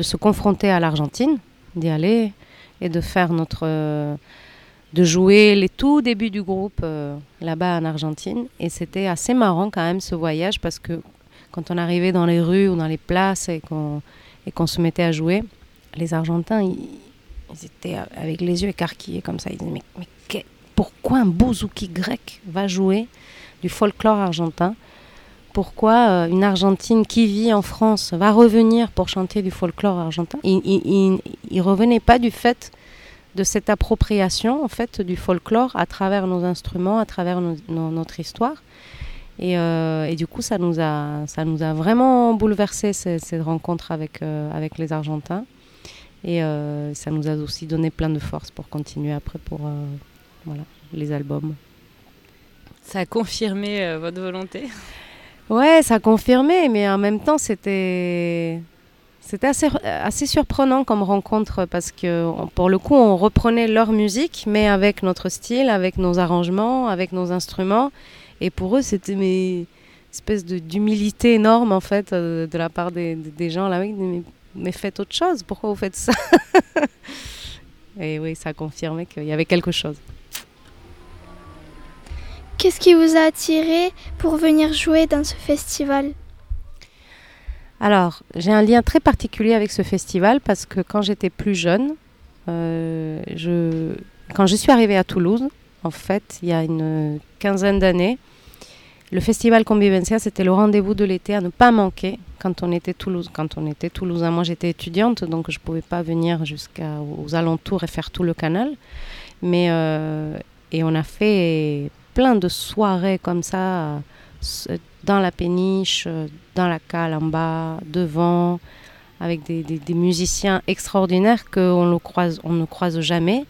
se confronter à l'Argentine, d'y aller et de faire notre, euh, de jouer les tout débuts du groupe euh, là-bas en Argentine. Et c'était assez marrant quand même ce voyage parce que quand on arrivait dans les rues ou dans les places et qu'on se mettait à jouer, les Argentins, ils, étaient avec les yeux écarquillés comme ça. Ils disaient mais, pourquoi un bouzouki grec va jouer du folklore argentin Pourquoi euh, une Argentine qui vit en France va revenir pour chanter du folklore argentin il, il, revenaient pas du fait de cette appropriation en fait du folklore à travers nos instruments, à travers notre histoire. Et, euh, et du coup, ça nous a, ça nous a vraiment bouleversé ces, ces rencontres avec, euh, avec les Argentins. Et ça nous a aussi donné plein de force pour continuer après pour voilà, les albums. Ça a confirmé votre volonté? Ouais, ça a confirmé, mais en même temps, c'était c'était assez, assez surprenant comme rencontre parce que pour le coup, on reprenait leur musique, mais avec notre style, avec nos arrangements, avec nos instruments. Et pour eux, c'était mais espèce d'humilité énorme en fait euh, de la part des, gens là. Mais, mais faites autre chose. Pourquoi vous faites ça? Et oui, ça a confirmé qu'il y avait quelque chose. Qu'est-ce qui vous a attiré pour venir jouer dans ce festival Alors, j'ai un lien très particulier avec ce festival parce que quand j'étais plus jeune, euh, quand je suis arrivée à Toulouse, en fait, il y a une quinzaine d'années, le festival Convivencia, c'était le rendez-vous de l'été à ne pas manquer quand on était Toulouse, quand on était toulousain. Moi, j'étais étudiante, donc je ne pouvais pas venir jusqu'aux alentours et faire tout le canal. Mais euh, et on a fait plein de soirées comme ça s- dans la péniche, euh, dans la cale en bas, devant, avec des, musiciens extraordinaires qu'on on ne croise jamais.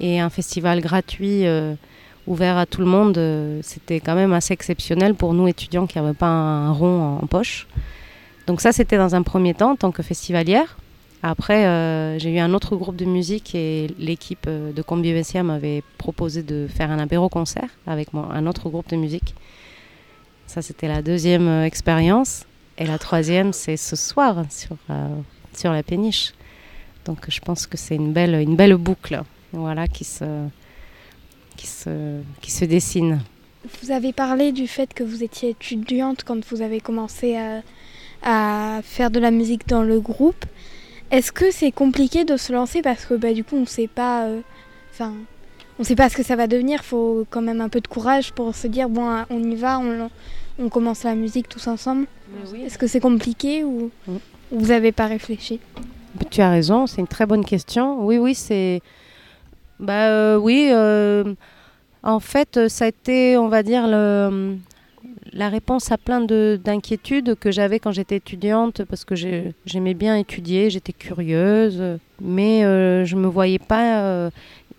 Et un festival gratuit, euh, ouvert à tout le monde, euh, c'était quand même assez exceptionnel pour nous étudiants qui n'avaient pas un rond en, en poche. Donc ça, c'était dans un premier temps en tant que festivalière. Après, euh, j'ai eu un autre groupe de musique et l'équipe euh, de Convivencia m'avait proposé de faire un apéro-concert avec mon- un autre groupe de musique. Ça, c'était la deuxième euh, expérience. Et la troisième, c'est ce soir sur, sur la péniche. Donc je pense que c'est une belle, une belle boucle voilà, qui, se, qui, se, qui se dessine. Vous avez parlé du fait que vous étiez étudiante quand vous avez commencé à, à faire de la musique dans le groupe. Est-ce que c'est compliqué de se lancer parce que bah, du coup on sait pas, euh, enfin, on sait pas ce que ça va devenir. Faut quand même un peu de courage pour se dire bon, on y va, on, on commence la musique tous ensemble. Est-ce que c'est compliqué ou ou vous avez pas réfléchi? Tu as raison, c'est une très bonne question. Oui, oui, c'est. Bah euh, oui, euh, en fait, euh, ça a été, on va dire, le, la réponse à plein de- d'inquiétudes que j'avais quand j'étais étudiante, parce que j'ai- j'aimais bien étudier, j'étais curieuse, mais euh, je ne me voyais pas euh,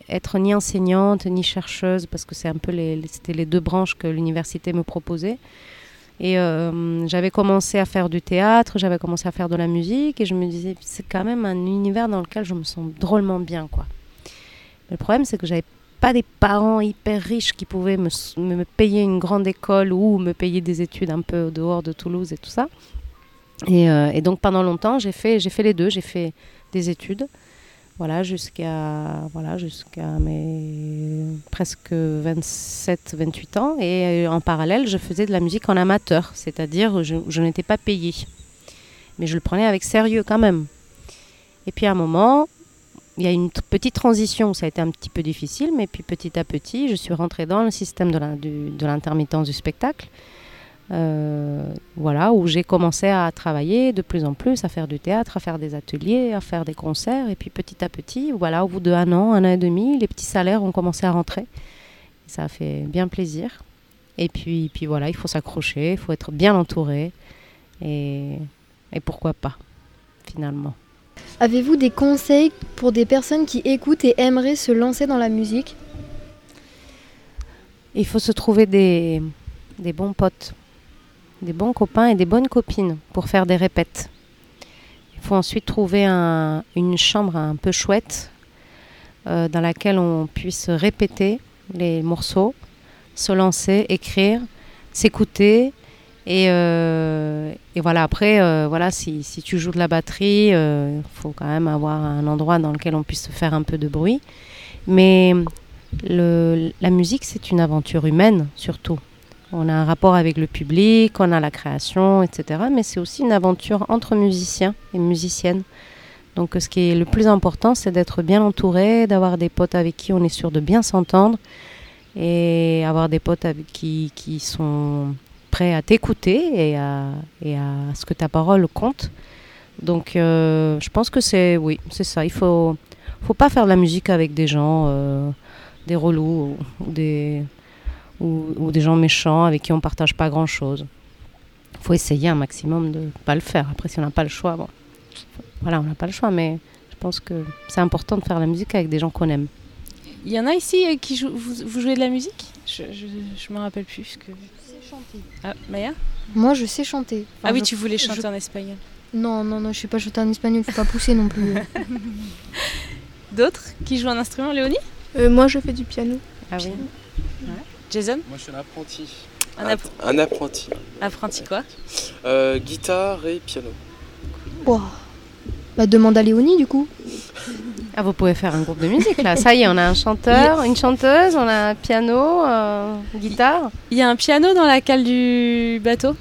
être ni enseignante ni chercheuse, parce que c'est un peu les, les- c'était les deux branches que l'université me proposait. Et euh, j'avais commencé à faire du théâtre, j'avais commencé à faire de la musique, et je me disais, c'est quand même un univers dans lequel je me sens drôlement bien, quoi. Le problème, c'est que j'avais pas des parents hyper riches qui pouvaient me, payer une grande école ou me payer des études un peu dehors de Toulouse et tout ça. Et, euh, et donc pendant longtemps, j'ai fait, j'ai fait les deux. J'ai fait des études, voilà, jusqu'à voilà, jusqu'à mes presque 27, 28 ans. Et euh, en parallèle, je faisais de la musique en amateur, c'est-à-dire je, je n'étais pas payée, mais je le prenais avec sérieux quand même. Et puis à un moment, il y a une petite transition, ça a été un petit peu difficile, mais puis petit à petit, je suis rentrée dans le système de la- du- de l'intermittence du spectacle. Euh, voilà, où j'ai commencé à travailler de plus en plus, à faire du théâtre, à faire des ateliers, à faire des concerts. Et puis petit à petit, voilà, au bout d'un an, un an et demi, les petits salaires ont commencé à rentrer. Ça a fait bien plaisir. Et puis, puis voilà, il faut s'accrocher, il faut être bien entouré. Et pourquoi pas, finalement. Avez-vous des conseils pour des personnes qui écoutent et aimeraient se lancer dans la musique? Il faut se trouver des, bons potes, des bons copains et des bonnes copines pour faire des répètes. Il faut ensuite trouver un- une chambre un peu chouette euh, dans laquelle on puisse répéter les morceaux, se lancer, écrire, s'écouter. Et, euh, et voilà, après, euh, voilà, si, si tu joues de la batterie, il faut quand même avoir un endroit dans lequel on puisse faire un peu de bruit. Mais la musique, c'est une aventure humaine, surtout. On a un rapport avec le public, on a la création, etc. Mais c'est aussi une aventure entre musiciens et musiciennes. Donc ce qui est le plus important, c'est d'être bien entouré, d'avoir des potes avec qui on est sûr de bien s'entendre et avoir des potes qui, qui sont prêts à t'écouter et à, et à ce que ta parole compte. Donc euh, je pense que c'est oui, c'est ça. Il faut faut pas faire de la musique avec des gens euh, des relous ou, des ou, des gens méchants avec qui on partage pas grand chose. faut essayer un maximum de pas le faire. Après si on n'a pas le choix, bon, voilà, on n'a pas le choix, mais je pense que c'est important de faire la musique avec des gens qu'on aime. Il y en a ici euh, qui jouent. Vous jouez de la musique? Je je, me rappelle plus. Que... Ah, Maya? Moi, je sais chanter. Ah oui, je- tu voulais chanter je- en espagnol. Non, non, non, je sais pas chanter en espagnol, faut pas pousser non plus. D'autres qui jouent un instrument, Léonie? Euh, moi, je fais du piano. Ah oui. Jason? Moi, je suis un apprenti. Un app- Un apprenti. Apprenti quoi? Euh, guitare et piano. Ouah. Bah, demande à Léonie du coup. Ah, vous pouvez faire un groupe de musique là. Ça y est, on a un chanteur, une chanteuse, on a un piano, euh, guitare. Il y a un piano dans la cale du bateau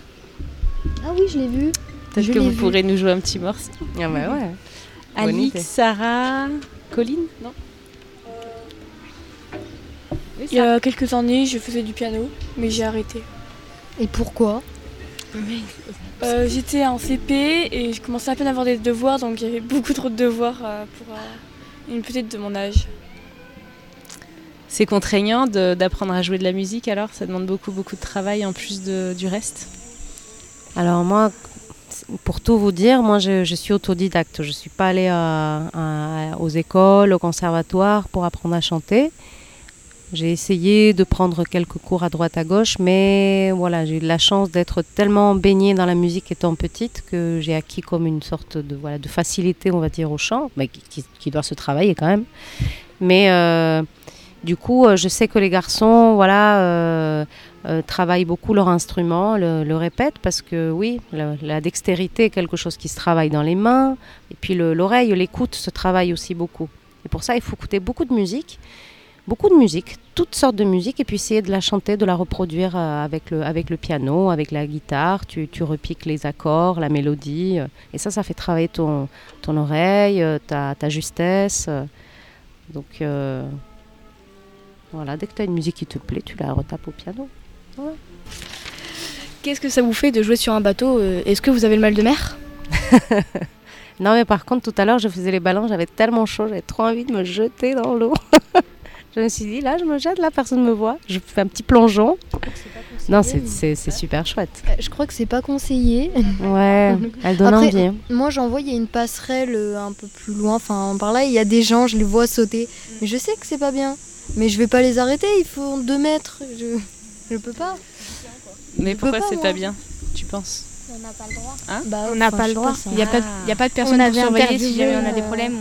Ah oui, je l'ai vu. Peut-être que vous vu. pourrez nous jouer un petit morceau. Ah bah ouais. Alix. Sarah, Colline Non Il y a quelques années, je faisais du piano, mais j'ai arrêté. Et pourquoi Euh, J'étais en CP et je commençais à peine à avoir des devoirs, donc il y avait beaucoup trop de devoirs euh, pour euh, une petite de mon âge. C'est contraignant d'apprendre à jouer de la musique alors? Ça demande beaucoup beaucoup de travail en plus de- du reste? Alors moi, pour tout vous dire, moi je, je suis autodidacte. Je ne suis pas allée à- à- aux écoles, au conservatoire pour apprendre à chanter. J'ai essayé de prendre quelques cours à droite à gauche, mais voilà, j'ai eu la chance d'être tellement baignée dans la musique étant petite que j'ai acquis comme une sorte de, voilà, de facilité, on va dire, au chant, mais qui, doit se travailler quand même. Mais euh, du coup, euh, je sais que les garçons, voilà, euh, travaillent beaucoup leur instrument, le, répètent, parce que oui, la, dextérité est quelque chose qui se travaille dans les mains, et puis le- l'oreille, l'écoute se travaille aussi beaucoup. Et pour ça, il faut écouter beaucoup de musique, beaucoup de musique, toutes sortes de musique, et puis essayer de la chanter, de la reproduire euh, avec le, avec le piano, avec la guitare. Tu, tu repiques les accords, la mélodie, euh, et ça, ça fait travailler ton, ton oreille, euh, ta, ta justesse. donc euh, voilà, dès que tu as une musique qui te plaît, tu la retapes au piano. Ouais. Qu'est-ce que ça vous fait de jouer sur un bateau Est-ce que vous avez le mal de mer? Non, mais par contre, tout à l'heure, je faisais les ballons, j'avais tellement chaud, j'avais trop envie de me jeter dans l'eau. je me suis dit, là, je me jette, là, personne ne me voit. Je fais un petit plongeon. Non, c'est- super chouette. Euh, Je crois que c'est pas conseillé. Ouais, elle donne Après, envie. hein. Moi, j'en vois, il y a une passerelle euh, un peu plus loin. Enfin, par là, il y a des gens, je les vois sauter. Mais je sais que c'est pas bien. Mais je vais pas les arrêter, ils font deux mètres. Je, je peux pas. Mais Je pourquoi c'est pas bien Tu penses? On n'a pas le droit. Hein? Bah, On n'a enfin, pas le droit. ça. Il n'y a, pas de- il y a pas de personne On pour avait surveiller si jamais on a des problèmes.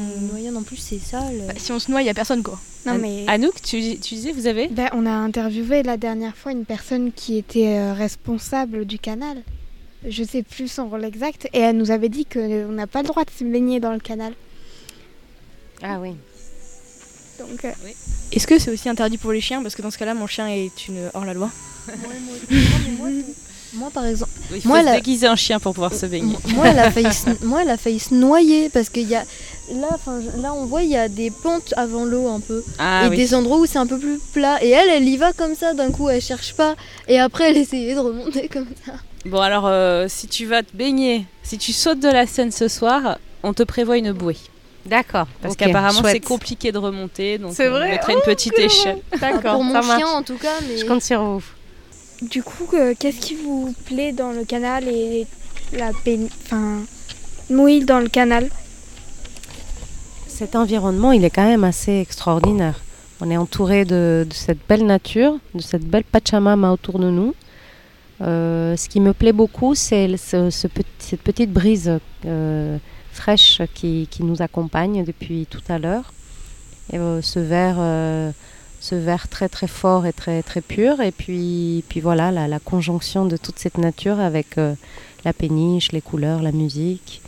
Euh, en plus, c'est sale. Bah, si on se noie, il n'y a personne quoi. Non An- mais Anouk, tu, tu disais, vous avez ben, on a interviewé la dernière fois une personne qui était euh, responsable du canal. Je sais plus son rôle exact et elle nous avait dit qu'on n'a pas le droit de se baigner dans le canal. Ah oui. Donc euh, Est-ce que c'est aussi interdit pour les chiens? Parce que dans ce cas-là, mon chien est une hors-la-loi. Moi, par exemple, Il faut Moi, se la- déguiser en chien pour pouvoir se baigner. moi, elle a failli se, moi, elle a failli se noyer parce qu'il y a là, là, on voit il y a des pentes avant l'eau un peu Ah et oui. des endroits où c'est un peu plus plat. Et elle, elle y va comme ça d'un coup, elle cherche pas. Et après, elle essayait de remonter comme ça. Bon alors, euh, si tu vas te baigner, si tu sautes de la scène ce soir, on te prévoit une bouée. D'accord. Parce qu'apparemment c'est compliqué de remonter, donc C'est on vrai mettrait une petite échelle. D'accord, Pour mon ça chien, marche. en tout cas, mais Je compte sur vous. Du coup, euh, qu'est-ce qui vous plaît dans le canal et la baign- enfin mouille dans le canal? Cet environnement, il est quand même assez extraordinaire. On est entouré de, cette belle nature, de cette belle Pachamama autour de nous. Euh, ce qui me plaît beaucoup, c'est cette petite brise euh, fraîche qui, nous accompagne depuis tout à l'heure. Et ce verre, ce verre très très fort et très très pur. Et puis, puis voilà, la, la conjonction de toute cette nature avec euh, la péniche, les couleurs, la musique.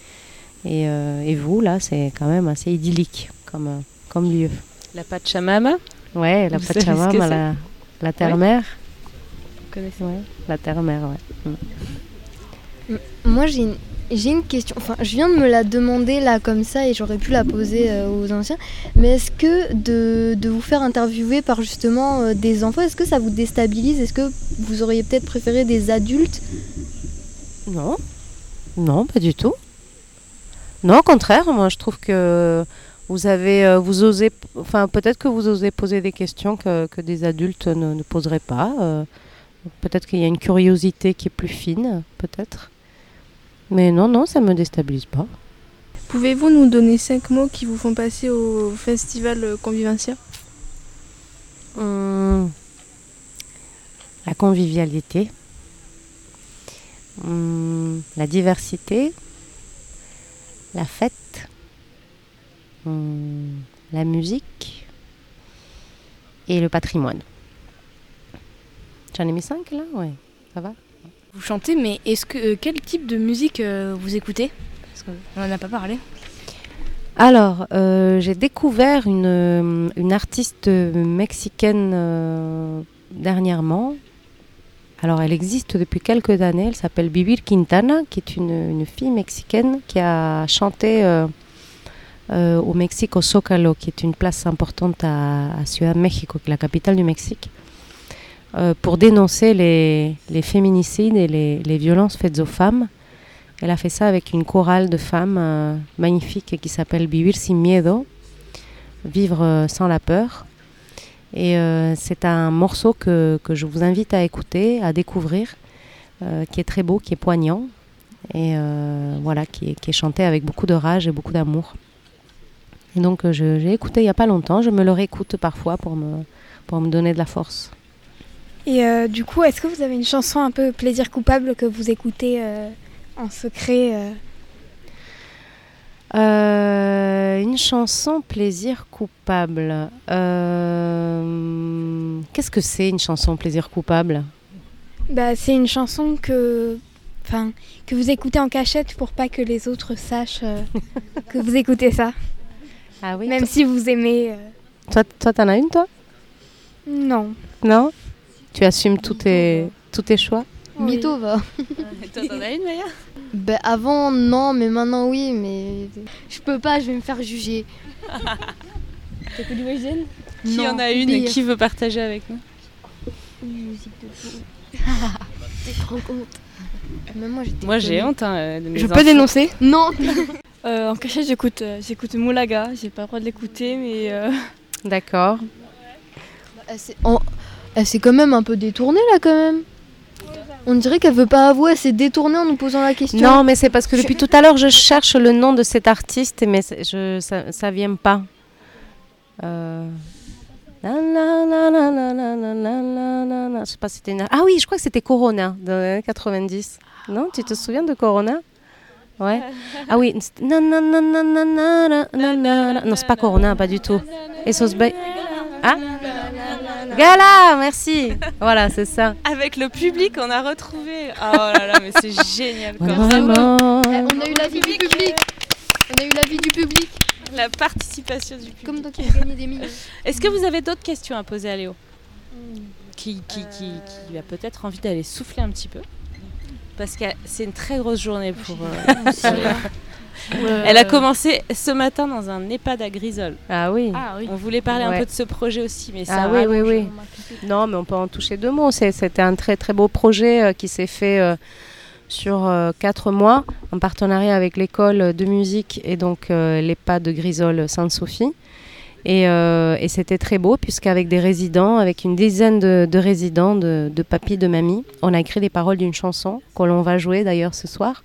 Et, euh, et vous, là, c'est quand même assez idyllique comme, euh, comme lieu. La Pachamama, Ouais, la Vous Pachamama, la, la terre-mère. Vous connaissez Ouais, la terre-mère, ouais. Mm. Moi, j'ai une, j'ai une question. Enfin, je viens de me la demander là comme ça et j'aurais pu la poser euh, aux anciens. Mais est-ce que de, de vous faire interviewer par justement euh, des enfants, est-ce que ça vous déstabilise? Est-ce que vous auriez peut-être préféré des adultes? Non, non, pas du tout. Non, au contraire, moi je trouve que vous avez, euh, vous osez, enfin peut-être que vous osez poser des questions que, que des adultes ne, poseraient pas. peut-être qu'il y a une curiosité qui est plus fine, peut-être. Mais non, non, ça me déstabilise pas. Pouvez-vous nous donner cinq mots qui vous font passer au festival Convivencia Hum, la convivialité, Hum, la diversité, la fête, Hum, la musique. Et le patrimoine. J'en ai mis cinq là? Ouais, ça va? Vous chantez, mais est-ce que euh, quel type de musique euh, vous écoutez? Parce n'en a pas parlé. Alors, euh, j'ai découvert une, artiste mexicaine dernièrement. Alors, elle existe depuis quelques années. Elle s'appelle Vivir Quintana, qui est une, fille mexicaine qui a chanté au Mexique, au Zócalo, qui est une place importante à, Ciudad México, qui la capitale du Mexique, euh, pour dénoncer les, féminicides et les, violences faites aux femmes. Elle a fait ça avec une chorale de femmes euh, magnifique qui s'appelle Vivir sin miedo, vivre euh, sans la peur. Et c'est un morceau que, que je vous invite à écouter, à découvrir, qui est très beau, qui est poignant, et voilà, qui est, chanté avec beaucoup de rage et beaucoup d'amour. Donc j'ai écouté il n'y a pas longtemps, je me le réécoute parfois pour me, pour me donner de la force. Et euh, du coup, est-ce que vous avez une chanson un peu plaisir coupable que vous écoutez euh, en secret euh une chanson plaisir coupable. Qu'est-ce que c'est une chanson plaisir coupable? Bah, c'est une chanson que, enfin, que vous écoutez en cachette pour pas que les autres sachent que vous écoutez ça. Ah oui. Même si vous aimez. Toi, toi, t'en as une, toi? Non. Non? Tu assumes tous tes, tous tes choix Mytho va. Toi, t'en as une, Maya? Ben avant non, mais maintenant oui, mais je peux pas, je vais me faire juger. T'écoutes du Wayzen Qui Non, en a une pire. Qui veut partager avec nous? Une musique de fou. T'es trop honte. Moi j'ai honte. hein, de mes Je peux dénoncer? Non. Euh, En cachette, j'écoute euh, j'écoute Moulaga. J'ai pas le droit de l'écouter, mais. euh, D'accord. En- elle s'est quand même un peu détournée là quand même. On dirait qu'elle veut pas avouer, elle s'est détournée en nous posant la question. Non, mais c'est parce que depuis tout à l'heure, je cherche le nom de cet artiste, mais je, ça, ça vient pas. Ah oui, je crois que c'était Corona dans les 90. Non, tu te souviens de Corona Ouais. Ah oui. Non, c'est pas Corona, pas du tout. Et Sosbe... Ah Gala, merci. Voilà, c'est ça. Avec le public, on a retrouvé. Oh là là, mais c'est génial. quoi. Vraiment. Eh, on a eu l'avis du public. On a eu l'avis du public. La participation du public. Comme toi qui as gagné des millions. Est-ce que vous avez d'autres questions à poser à Léo qui, qui, qui, qui a peut-être envie d'aller souffler un petit peu Parce que c'est une très grosse journée pour. euh, Elle a commencé ce matin dans un EHPAD à Grisol. Ah oui. Ah oui. On voulait parler un peu de ce projet aussi, mais ça Ah oui, oui, oui. Non, mais on peut en toucher deux mots. C'est- C'était un très très beau projet euh, qui s'est fait euh, sur euh, quatre mois en partenariat avec l'école de musique et donc euh, l'EHPAD de Grisol Sainte-Sophie. Et, euh, et c'était très beau puisqu'avec des résidents, avec une dizaine de, de résidents, de, de papis, de mamies, on a écrit les paroles d'une chanson que l'on va jouer d'ailleurs ce soir,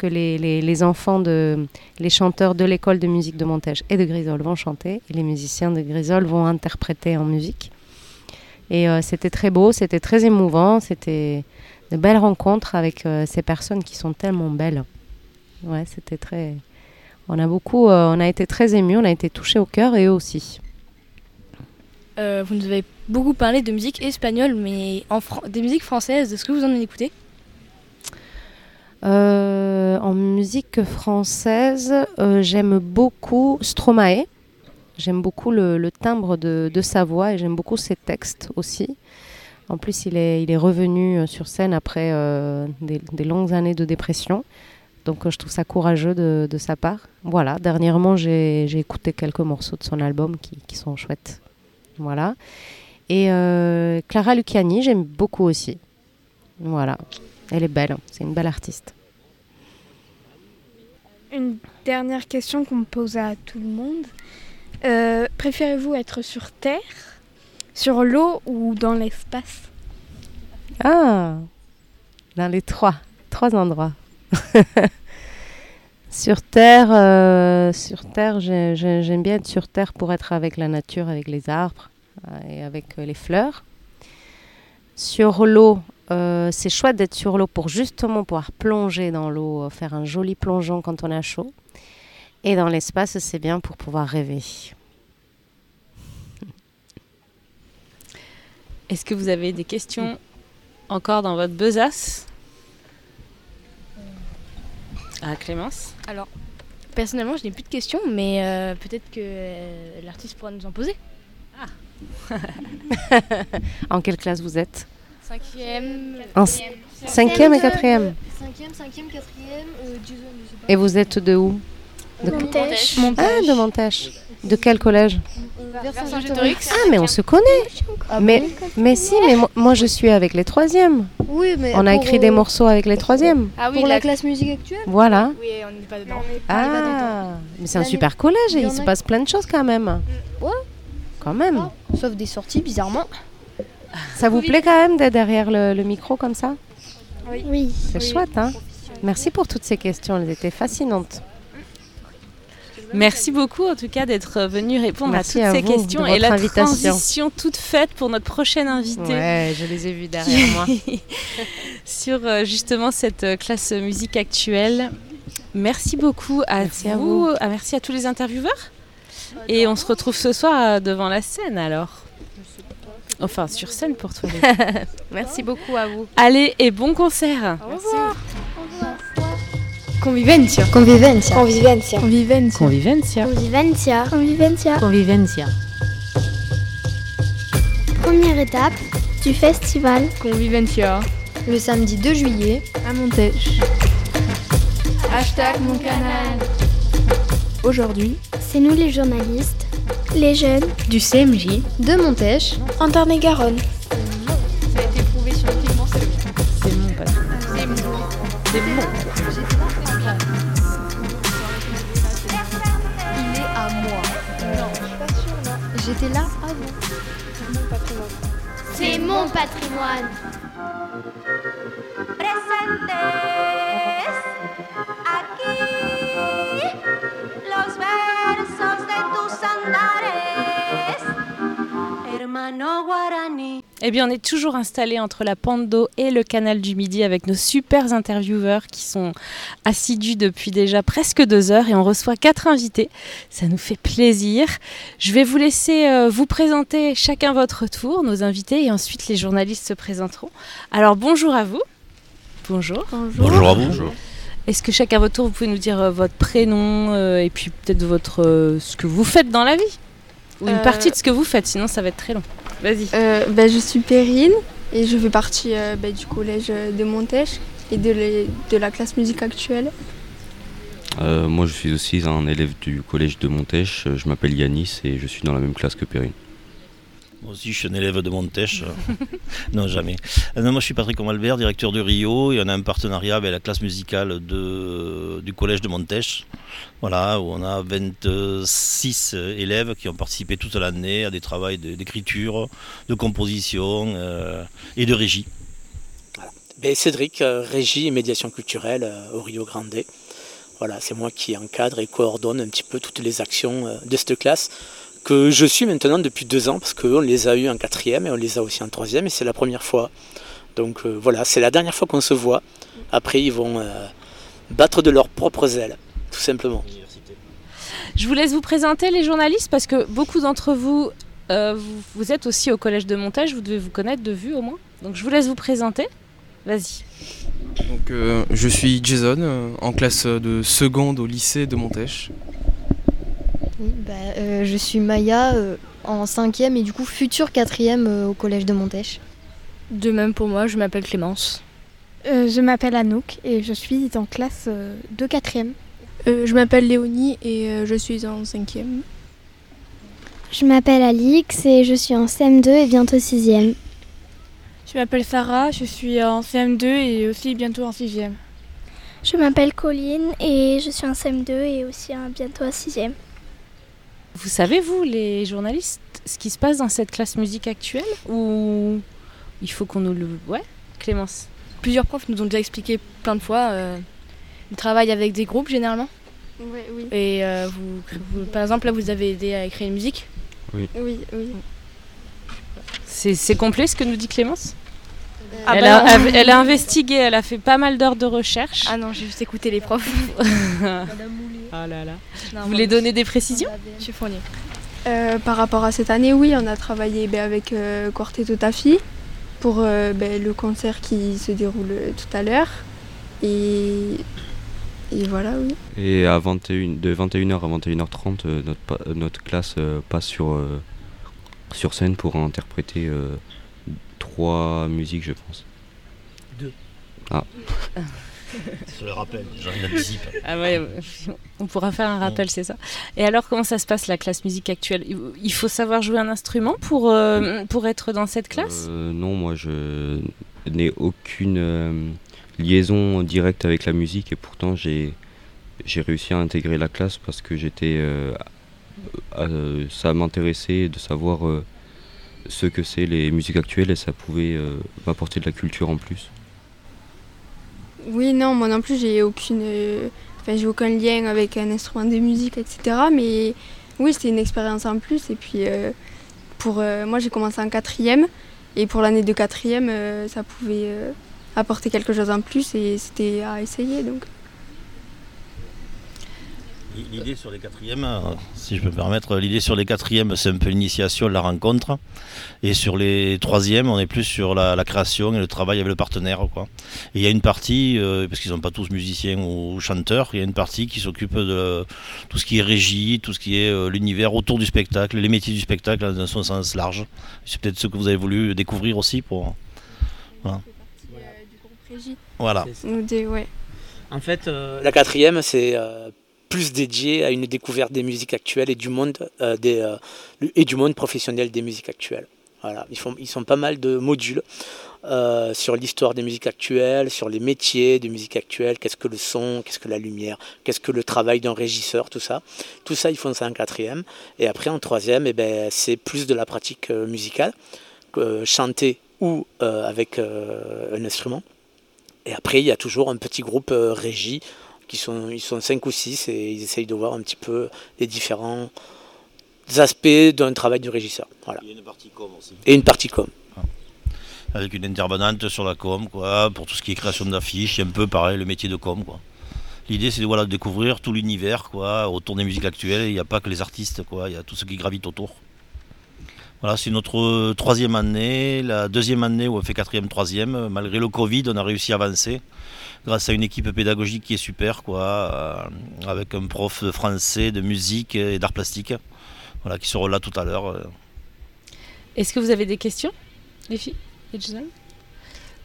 que les, les- enfants, de, les chanteurs de l'école de musique de Montège et de Grisol vont chanter et les musiciens de Grisol vont interpréter en musique. Et euh, c'était très beau, c'était très émouvant, c'était de belles rencontres avec euh, ces personnes qui sont tellement belles. Ouais, c'était très. On a beaucoup, euh, on a été très émus, on a été touchés au cœur et eux aussi. Vous nous avez beaucoup parlé de musique espagnole, mais en des musiques françaises, est-ce que vous en écoutez en musique française, euh, j'aime beaucoup Stromae. J'aime beaucoup le, timbre de, sa voix et j'aime beaucoup ses textes aussi. En plus, il est, revenu euh, sur scène après euh, des, longues années de dépression. Donc, euh, je trouve ça courageux de, sa part. Voilà, dernièrement, j'ai écouté quelques morceaux de son album qui, sont chouettes. Voilà. Et euh, Clara Luciani, j'aime beaucoup aussi. Voilà. Elle est belle, c'est une belle artiste. Une dernière question qu'on pose à tout le monde. Euh, Préférez-vous être sur Terre, sur l'eau ou dans l'espace? Ah Dans les trois, trois endroits. sur Terre, euh, sur Terre, j'ai- j'ai- j'aime bien être sur Terre pour être avec la nature, avec les arbres euh, et avec les fleurs. Sur l'eau, euh, c'est chouette d'être sur l'eau pour justement pouvoir plonger dans l'eau, euh, faire un joli plongeon quand on a chaud. Et dans l'espace, c'est bien pour pouvoir rêver. Est-ce que vous avez des questions encore dans votre besace? Ah, Clémence? Alors, personnellement, je n'ai plus de questions, mais euh, peut-être que euh, l'artiste pourra nous en poser. en quelle classe vous êtes Cinquième. En cinquième et quatrième. Cinquième, cinquième, quatrième, euh, dixième, je sais pas. Et vous êtes de où de... Montèche. Ah, de Montèche. De quel collège Saint-Gétorix. Ah, mais on se connaît. mais, mais si, mais moi, moi, je suis avec les troisièmes. Oui, mais On a pour, écrit des euh, morceaux avec les troisièmes. Ah oui, pour la la- classe musique actuelle Voilà. Oui, on n'est pas dedans. Ah, mais c'est un super collège et il se passe plein de choses quand même. Ouais. Quand même. Sauf des sorties, bizarrement. Ça vous plaît quand même d'être derrière le, le micro comme ça? Oui. C'est chouette, hein Merci pour toutes ces questions, elles étaient fascinantes. Merci beaucoup en tout cas d'être venu répondre Merci à à toutes ces questions et la invitation. transition toute faite pour notre prochaine invitée. Ouais, je les ai vus derrière moi. Sur euh, justement cette euh, classe musique actuelle. Merci beaucoup à Merci à vous, vous. Ah, merci à tous les intervieweurs. Et on se retrouve ce soir euh, devant la scène alors. Enfin, sur scène pour toi. Merci beaucoup à vous. Allez, et bon concert. Au revoir. Convivencia. Convivencia. Convivencia. Convivencia. Convivencia. Convivencia. Convivencia. Convivencia. Première étape du festival. Convivencia. Le samedi 2 juillet. À Montèche. Hashtag mon canal. Aujourd'hui, C'est nous les journalistes, les jeunes, Du CMJ. De Montèche. En Tarn-et-Garonne. Ça a été prouvé scientifiquement, c'est le. C'est mon patron. C'est mon. C'est bon. Il est à moi. J'étais là avant. c'est mon patrimoine. presentes aquí Eh bien, on est toujours installé entre la Pando et le canal du Midi avec nos super intervieweurs qui sont assidus depuis déjà presque deux heures et on reçoit quatre invités. Ça nous fait plaisir. Je vais vous laisser euh, vous présenter chacun votre tour, nos invités, et ensuite les journalistes se présenteront. Alors, bonjour à vous. Bonjour. Bonjour à vous. Est-ce que chacun votre tour, vous pouvez nous dire euh, votre prénom euh, et puis peut-être votre euh, ce que vous faites dans la vie? Ou une Euh, partie de ce que vous faites, sinon ça va être très long. Vas-y. euh, bah, je suis Perrine et je fais partie euh, bah, du collège de Montèche et de, les- de la classe musique actuelle. Euh, moi, je suis aussi un élève du collège de Montèche. Je m'appelle Yanis et je suis dans la même classe que Perrine. Moi aussi, je suis un élève de Montèche. non, jamais. Euh, moi, je suis Patrick Albert, directeur de Rio, et on a un partenariat avec la classe musicale du collège de Montèche. Voilà, où on a 26 élèves qui ont participé toute l'année à des travaux d'écriture, de composition euh, et de régie. Ben, Cédric, euh, régie et médiation culturelle au Rio Grande. Voilà, c'est moi qui encadre et coordonne un petit peu toutes les actions de cette classe que je suis maintenant depuis deux ans parce qu'on les a eu en quatrième et on les a aussi en troisième et c'est la première fois. Donc euh, voilà, c'est la dernière fois qu'on se voit. Après, ils vont euh, battre de leurs propres ailes, tout simplement. Je vous laisse vous présenter les journalistes parce que beaucoup d'entre vous, euh, vous, vous êtes aussi au collège de montage, vous devez vous connaître de vue au moins. Donc je vous laisse vous présenter. Vas-y. Donc, euh, je suis Jason, euh, en classe de seconde au lycée de Montèche. Oui, bah, euh, je suis Maya euh, en cinquième et du coup future quatrième euh, au collège de Montèche. De même pour moi, je m'appelle Clémence. Euh, je m'appelle Anouk et je suis en classe euh, de quatrième. Euh, je m'appelle Léonie et euh, je suis en cinquième. Je m'appelle Alix et je suis en CM2 et bientôt 6e. Je m'appelle Sarah, je suis en CM2 et aussi bientôt en 6e. Je m'appelle Colline et je suis en CM2 et aussi en bientôt à 6e. Vous savez, vous, les journalistes, ce qui se passe dans cette classe musique actuelle Ou il faut qu'on nous le... Ouais, Clémence Plusieurs profs nous ont déjà expliqué plein de fois. euh, ils travaillent avec des groupes généralement. Ouais, oui. Et euh, vous, vous- par exemple, là, vous avez aidé à écrire une musique. Oui. Oui, oui. C'est c'est complet ce que nous dit Clémence? Ah elle, bah a, non. elle a investigué, elle a fait pas mal d'heures de recherche. Ah non, j'ai juste écouté les profs. Ah là là. Non, Vous voulez donner des précisions Je suis fournie. Euh, par rapport à cette année, oui, on a travaillé ben, avec euh, Quartetto Tafi pour euh, ben, le concert qui se déroule euh, tout à l'heure. Et, et voilà, oui. Et à 21, de 21h à 21h30, euh, notre, notre classe euh, passe sur, euh, sur scène pour interpréter euh, trois musiques, je pense. Deux. Ah. Je le rappelle, j'en anticipe. Ah ouais, on pourra faire un rappel, c'est ça. Et alors, comment ça se passe la classe musique actuelle? Il- Il faut savoir jouer un instrument pour, euh, pour être dans cette classe? Euh, non, moi je n'ai aucune euh, liaison directe avec la musique et pourtant j'ai j'ai réussi à intégrer la classe parce que j'étais euh, euh, ça m'intéressait de savoir euh, ce que c'est les musiques actuelles et ça pouvait euh, m'apporter de la culture en plus. Oui, non, moi non plus, j'ai aucune, euh, enfin, j'ai aucun lien avec un instrument de musique, etc. Mais oui, c'était une expérience en plus. Et puis, euh, pour euh, moi, j'ai commencé en quatrième. Et pour l'année de quatrième, ça pouvait apporter quelque chose en plus et c'était à essayer. Donc. L'idée sur les quatrièmes, euh, si je peux me permettre, l'idée sur les quatrièmes, c'est un peu l'initiation, la rencontre. Et sur les troisièmes, on est plus sur la, la création et le travail avec le partenaire. Quoi. Et il y a une partie, euh, parce qu'ils ne sont pas tous musiciens ou chanteurs, il y a une partie qui s'occupe de tout ce qui est régie, tout ce qui est euh, l'univers autour du spectacle, les métiers du spectacle dans son sens large. C'est peut-être ce que vous avez voulu découvrir aussi pour. Voilà. Voilà. Deux, ouais. En fait, euh, la quatrième, c'est euh, plus dédié à une découverte des musiques actuelles et du monde, euh, euh, et du monde professionnel des musiques actuelles. Voilà. Ils, font, ils sont pas mal de modules euh, sur l'histoire des musiques actuelles, sur les métiers des musiques actuelles, qu'est-ce que le son, qu'est-ce que la lumière, qu'est-ce que le travail d'un régisseur, tout ça. Tout ça, ils font ça en quatrième. Et après, en troisième, eh ben, c'est plus de la pratique musicale, chanter ou avec un instrument. Et après, il y a toujours un petit groupe régie, qui sont, ils sont cinq ou six, et ils essayent de voir un petit peu les différents aspects d'un travail du régisseur. Voilà. Il y a une partie com aussi. Et une partie com. Avec une intervenante sur la com, quoi, pour tout ce qui est création d'affiches, et un peu pareil, le métier de com, quoi. L'idée, c'est de voilà, de découvrir tout l'univers, quoi, autour des musiques actuelles. Il n'y a pas que les artistes, quoi, il y a tout ce qui gravite autour. Voilà, c'est notre troisième année, la deuxième année où on fait quatrième, troisième. Malgré le Covid, on a réussi à avancer grâce à une équipe pédagogique qui est super, quoi, euh, avec un prof de français, de musique et d'art plastique, voilà, qui seront là tout à l'heure. euh. Est-ce que vous avez des questions, les filles et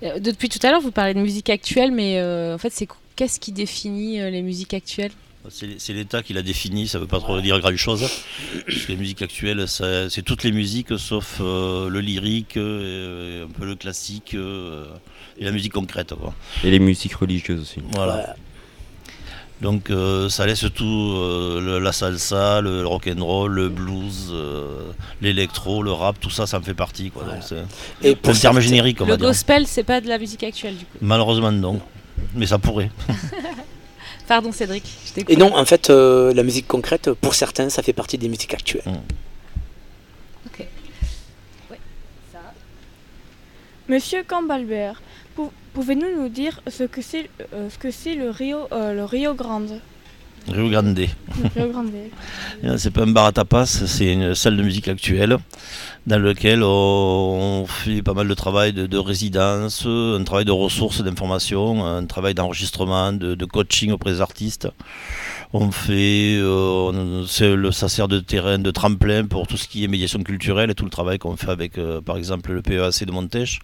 Euh, Depuis tout à l'heure, vous parlez de musique actuelle, mais en fait, c'est qu- qu'est-ce qui définit les musiques actuelles? C'est l'État qui l'a défini, ça ne veut pas trop dire grand chose. Parce que les musiques actuelles, c'est toutes les musiques sauf euh, le lyrique, euh, un peu le classique euh, et la musique concrète. Quoi. Et les musiques religieuses aussi. Voilà. Donc euh, ça laisse tout, euh, le- la salsa, le rock and roll, le blues, euh, l'électro, le rap, tout ça, ça en fait partie. Quoi. Donc, c'est Et pour le terme générique, on Le va dire. gospel, c'est pas de la musique actuelle, du coup. Malheureusement non, mais ça pourrait. Pardon, Cédric. je t'ai Et non, en fait, euh, la musique concrète, pour certains, ça fait partie des musiques actuelles. Ok. Ouais, ça. Monsieur Cambalbert, pou- pouvez-nous nous dire ce que c'est euh, ce que c'est le Rio euh, le Rio Grande? Rio Grande. Rio Grande. Euh, C'est pas un bar à tapas, c'est une salle de musique actuelle dans laquelle on fait pas mal de travail de, de résidence, un travail de ressources, d'information, un travail d'enregistrement, de, de coaching auprès des artistes. On fait, euh, c'est le- ça sert de terrain de tremplin pour tout ce qui est médiation culturelle et tout le travail qu'on fait avec, euh, par exemple, le PEAC de Montèche.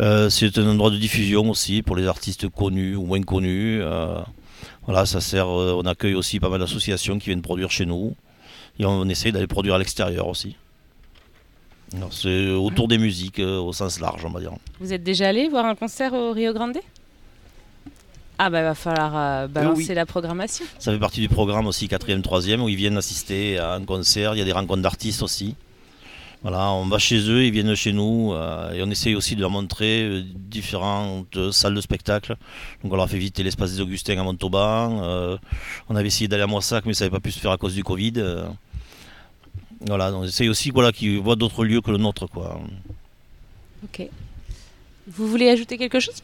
Euh, c'est un endroit de diffusion aussi pour les artistes connus ou moins connus. Voilà, ça sert. euh, on accueille aussi pas mal d'associations qui viennent produire chez nous et on essaye d'aller produire à l'extérieur aussi. C'est autour des musiques euh, au sens large, on va dire. Vous êtes déjà allé voir un concert au Rio Grande? Ah bah va falloir euh, balancer oui. la programmation. Ça fait partie du programme aussi 4e, 3e où ils viennent assister à un concert. Il y a des rencontres d'artistes aussi. Voilà, on va chez eux, ils viennent chez nous euh, et on essaye aussi de leur montrer euh, différentes euh, salles de spectacle. Donc on leur a fait visiter l'espace des Augustins à Montauban. euh, on avait essayé d'aller à Moissac mais ça n'avait pas pu se faire à cause du Covid. euh. voilà, on essaye aussi voilà, qu'ils voient d'autres lieux que le nôtre. Quoi. Ok. Vous voulez ajouter quelque chose?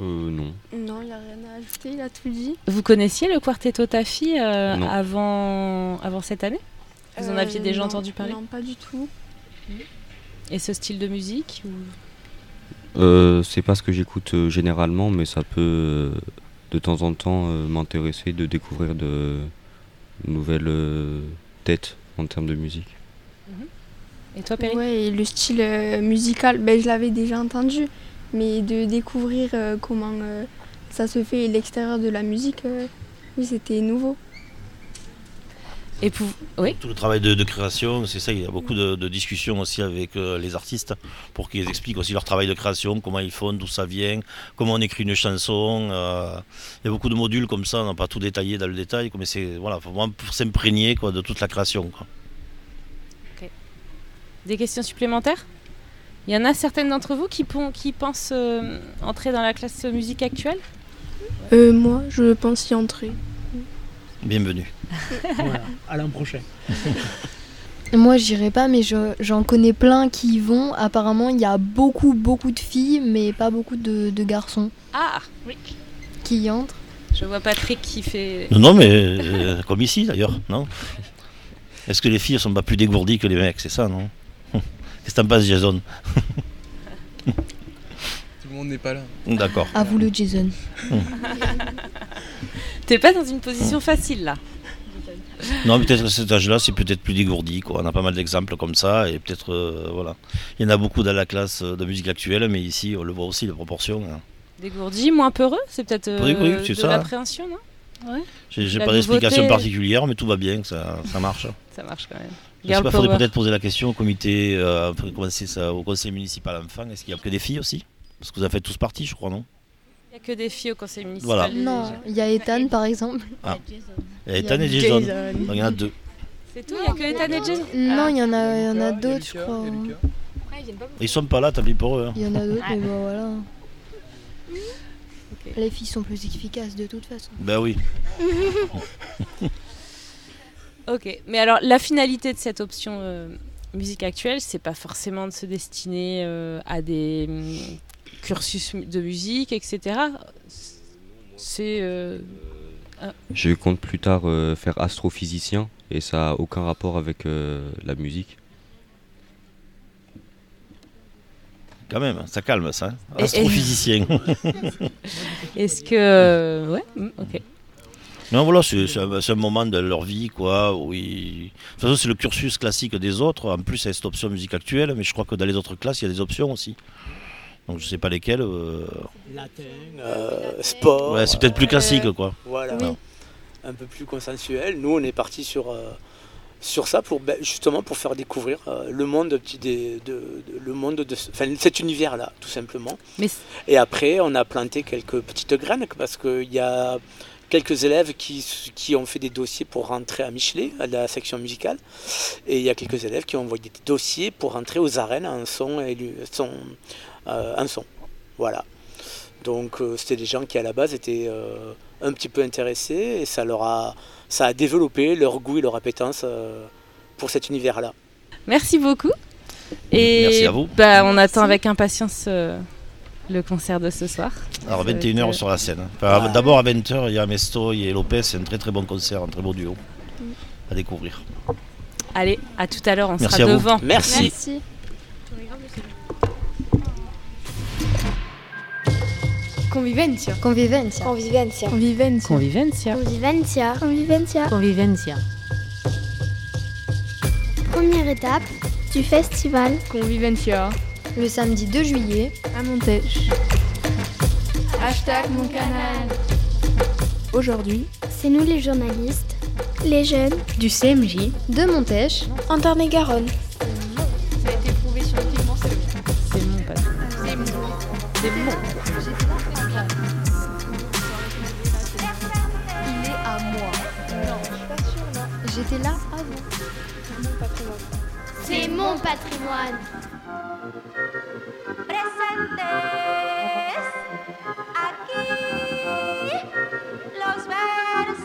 Euh, non. Non, il n'y a rien à ajouter, il a tout dit. Vous connaissiez le Quartetto Tafi euh, avant, avant cette année? Vous en aviez déjà non, entendu parler? Non, pas du tout. Et ce style de musique ou- Euh, c'est pas ce que j'écoute euh, généralement, mais ça peut euh, de temps en temps euh, m'intéresser de découvrir de nouvelles euh, têtes en termes de musique. Et toi, Perry Ouais, et le style euh, musical, ben, je l'avais déjà entendu, mais de découvrir euh, comment euh, ça se fait l'extérieur de la musique, euh, oui, c'était nouveau. Et pour... Oui Tout le travail de, de création, c'est ça, il y a beaucoup de, de discussions aussi avec euh, les artistes pour qu'ils expliquent aussi leur travail de création, comment ils font, d'où ça vient, comment on écrit une chanson. euh, il y a beaucoup de modules comme ça, on n'a pas tout détaillé dans le détail, mais c'est voilà, faut vraiment pour s'imprégner quoi, de toute la création. quoi. Des questions supplémentaires? Il y en a certaines d'entre vous qui, pon- qui pensent euh, entrer dans la classe musique actuelle? Euh, moi, je pense y entrer. Bienvenue. voilà, à l'an prochain. Moi, j'irai pas, mais je- j'en connais plein qui y vont. Apparemment, il y a beaucoup, beaucoup de filles, mais pas beaucoup de, de garçons Ah oui. qui y entrent. Je vois Patrick qui fait... Non, non, mais euh, comme ici d'ailleurs, non? Est-ce que les filles sont pas plus dégourdies que les mecs, c'est ça, non? Qu'est-ce que t'en penses, Jason? Monde n'est pas là. D'accord. À vous le Jason. T'es pas dans une position facile là. Non, peut-être que cet âge-là, c'est peut-être plus dégourdi. Quoi. On a pas mal d'exemples comme ça, et peut-être, euh, voilà. Il y en a beaucoup dans la classe euh, de musique actuelle, mais ici, on le voit aussi, les proportions. hein. Dégourdi, moins peureux, c'est peut-être euh, Oui, oui, c'est de ça. l'appréhension, non? Ouais. J'ai La pas d'explication particulière, mais tout va bien, ça, ça marche. Ça marche quand même. Je sais Girl pas, faudrait peut-être poser la question au comité, euh, ça, au conseil municipal enfant. Est-ce qu'il y a que des filles aussi? Parce que vous en faites tous partie, je crois, non Il n'y a que des filles au conseil municipal. Voilà. Non, il y a Ethan par exemple. Ah. Il y a Ethan et Jason. Jason. Donc, il y en a deux. C'est tout, il n'y a que Ethan et Jen Non, il y en a, il y en a d'autres, je crois. Ils sont pas là, tant pis pour eux. hein. Il y en a d'autres, mais bon, voilà. Les filles sont plus efficaces de toute façon. Ben oui. Ok, mais alors la finalité de cette option euh, musique actuelle, c'est pas forcément de se destiner euh, à des cursus de musique, etc. C'est. euh, Je compte plus tard euh, faire astrophysicien et ça n'a aucun rapport avec euh, la musique. Quand même, ça calme ça. hein. Astrophysicien. Est-ce que. ouais, hum, ok. Non, voilà, c'est un, moment de leur vie, quoi. Où ils- De toute façon, c'est le cursus classique des autres. En plus, il y a cette option musique actuelle, mais je crois que dans les autres classes, il y a des options aussi. Donc, je sais pas lesquelles. euh, Latin, euh, sport. Ouais, c'est peut-être plus classique, quoi. Voilà. Oui. Un peu plus consensuel. Nous, on est parti sur, euh, sur ça pour ben, justement pour faire découvrir euh, le monde de, petit- des- de- de- le monde de enfin, cet univers-là, tout simplement. Mais Et après, on a planté quelques petites graines parce qu'il y a quelques élèves qui, qui ont fait des dossiers pour rentrer à Michelet, à la section musicale. Et il y a quelques élèves qui ont envoyé des dossiers pour rentrer aux arènes en son, et son, euh, en son. Voilà. Donc euh, c'était des gens qui à la base étaient euh, un petit peu intéressés et ça leur a, ça a développé leur goût et leur appétence euh, pour cet univers-là. Merci beaucoup. Et Merci à vous. Bah, on attend avec impatience euh, le concert de ce soir. Alors, Ça va être, 21h euh, sur la scène. Enfin, D'abord, à 20h, il y a Mesto et Lopez. C'est un très très bon concert, un très beau duo à découvrir. Allez, à tout à l'heure, on Merci sera à vous. devant. Merci. Merci. Convivencia. Convivencia. Convivencia. Convivencia. Convivencia. Convivencia. Convivencia. Convivencia. Première étape du festival Convivencia. Le samedi 2 juillet. À Montèche. Hashtag mon canal. Aujourd'hui, C'est nous les journalistes, les jeunes Du CMJ. De Montèche. En Tarn-et-Garonne. Ça a été prouvé scientifiquement, c'est le C'est mon patron. C'est mon. C'est mon. J'étais là avant. Mon patrimoine. C'est mon patrimoine. Presentes.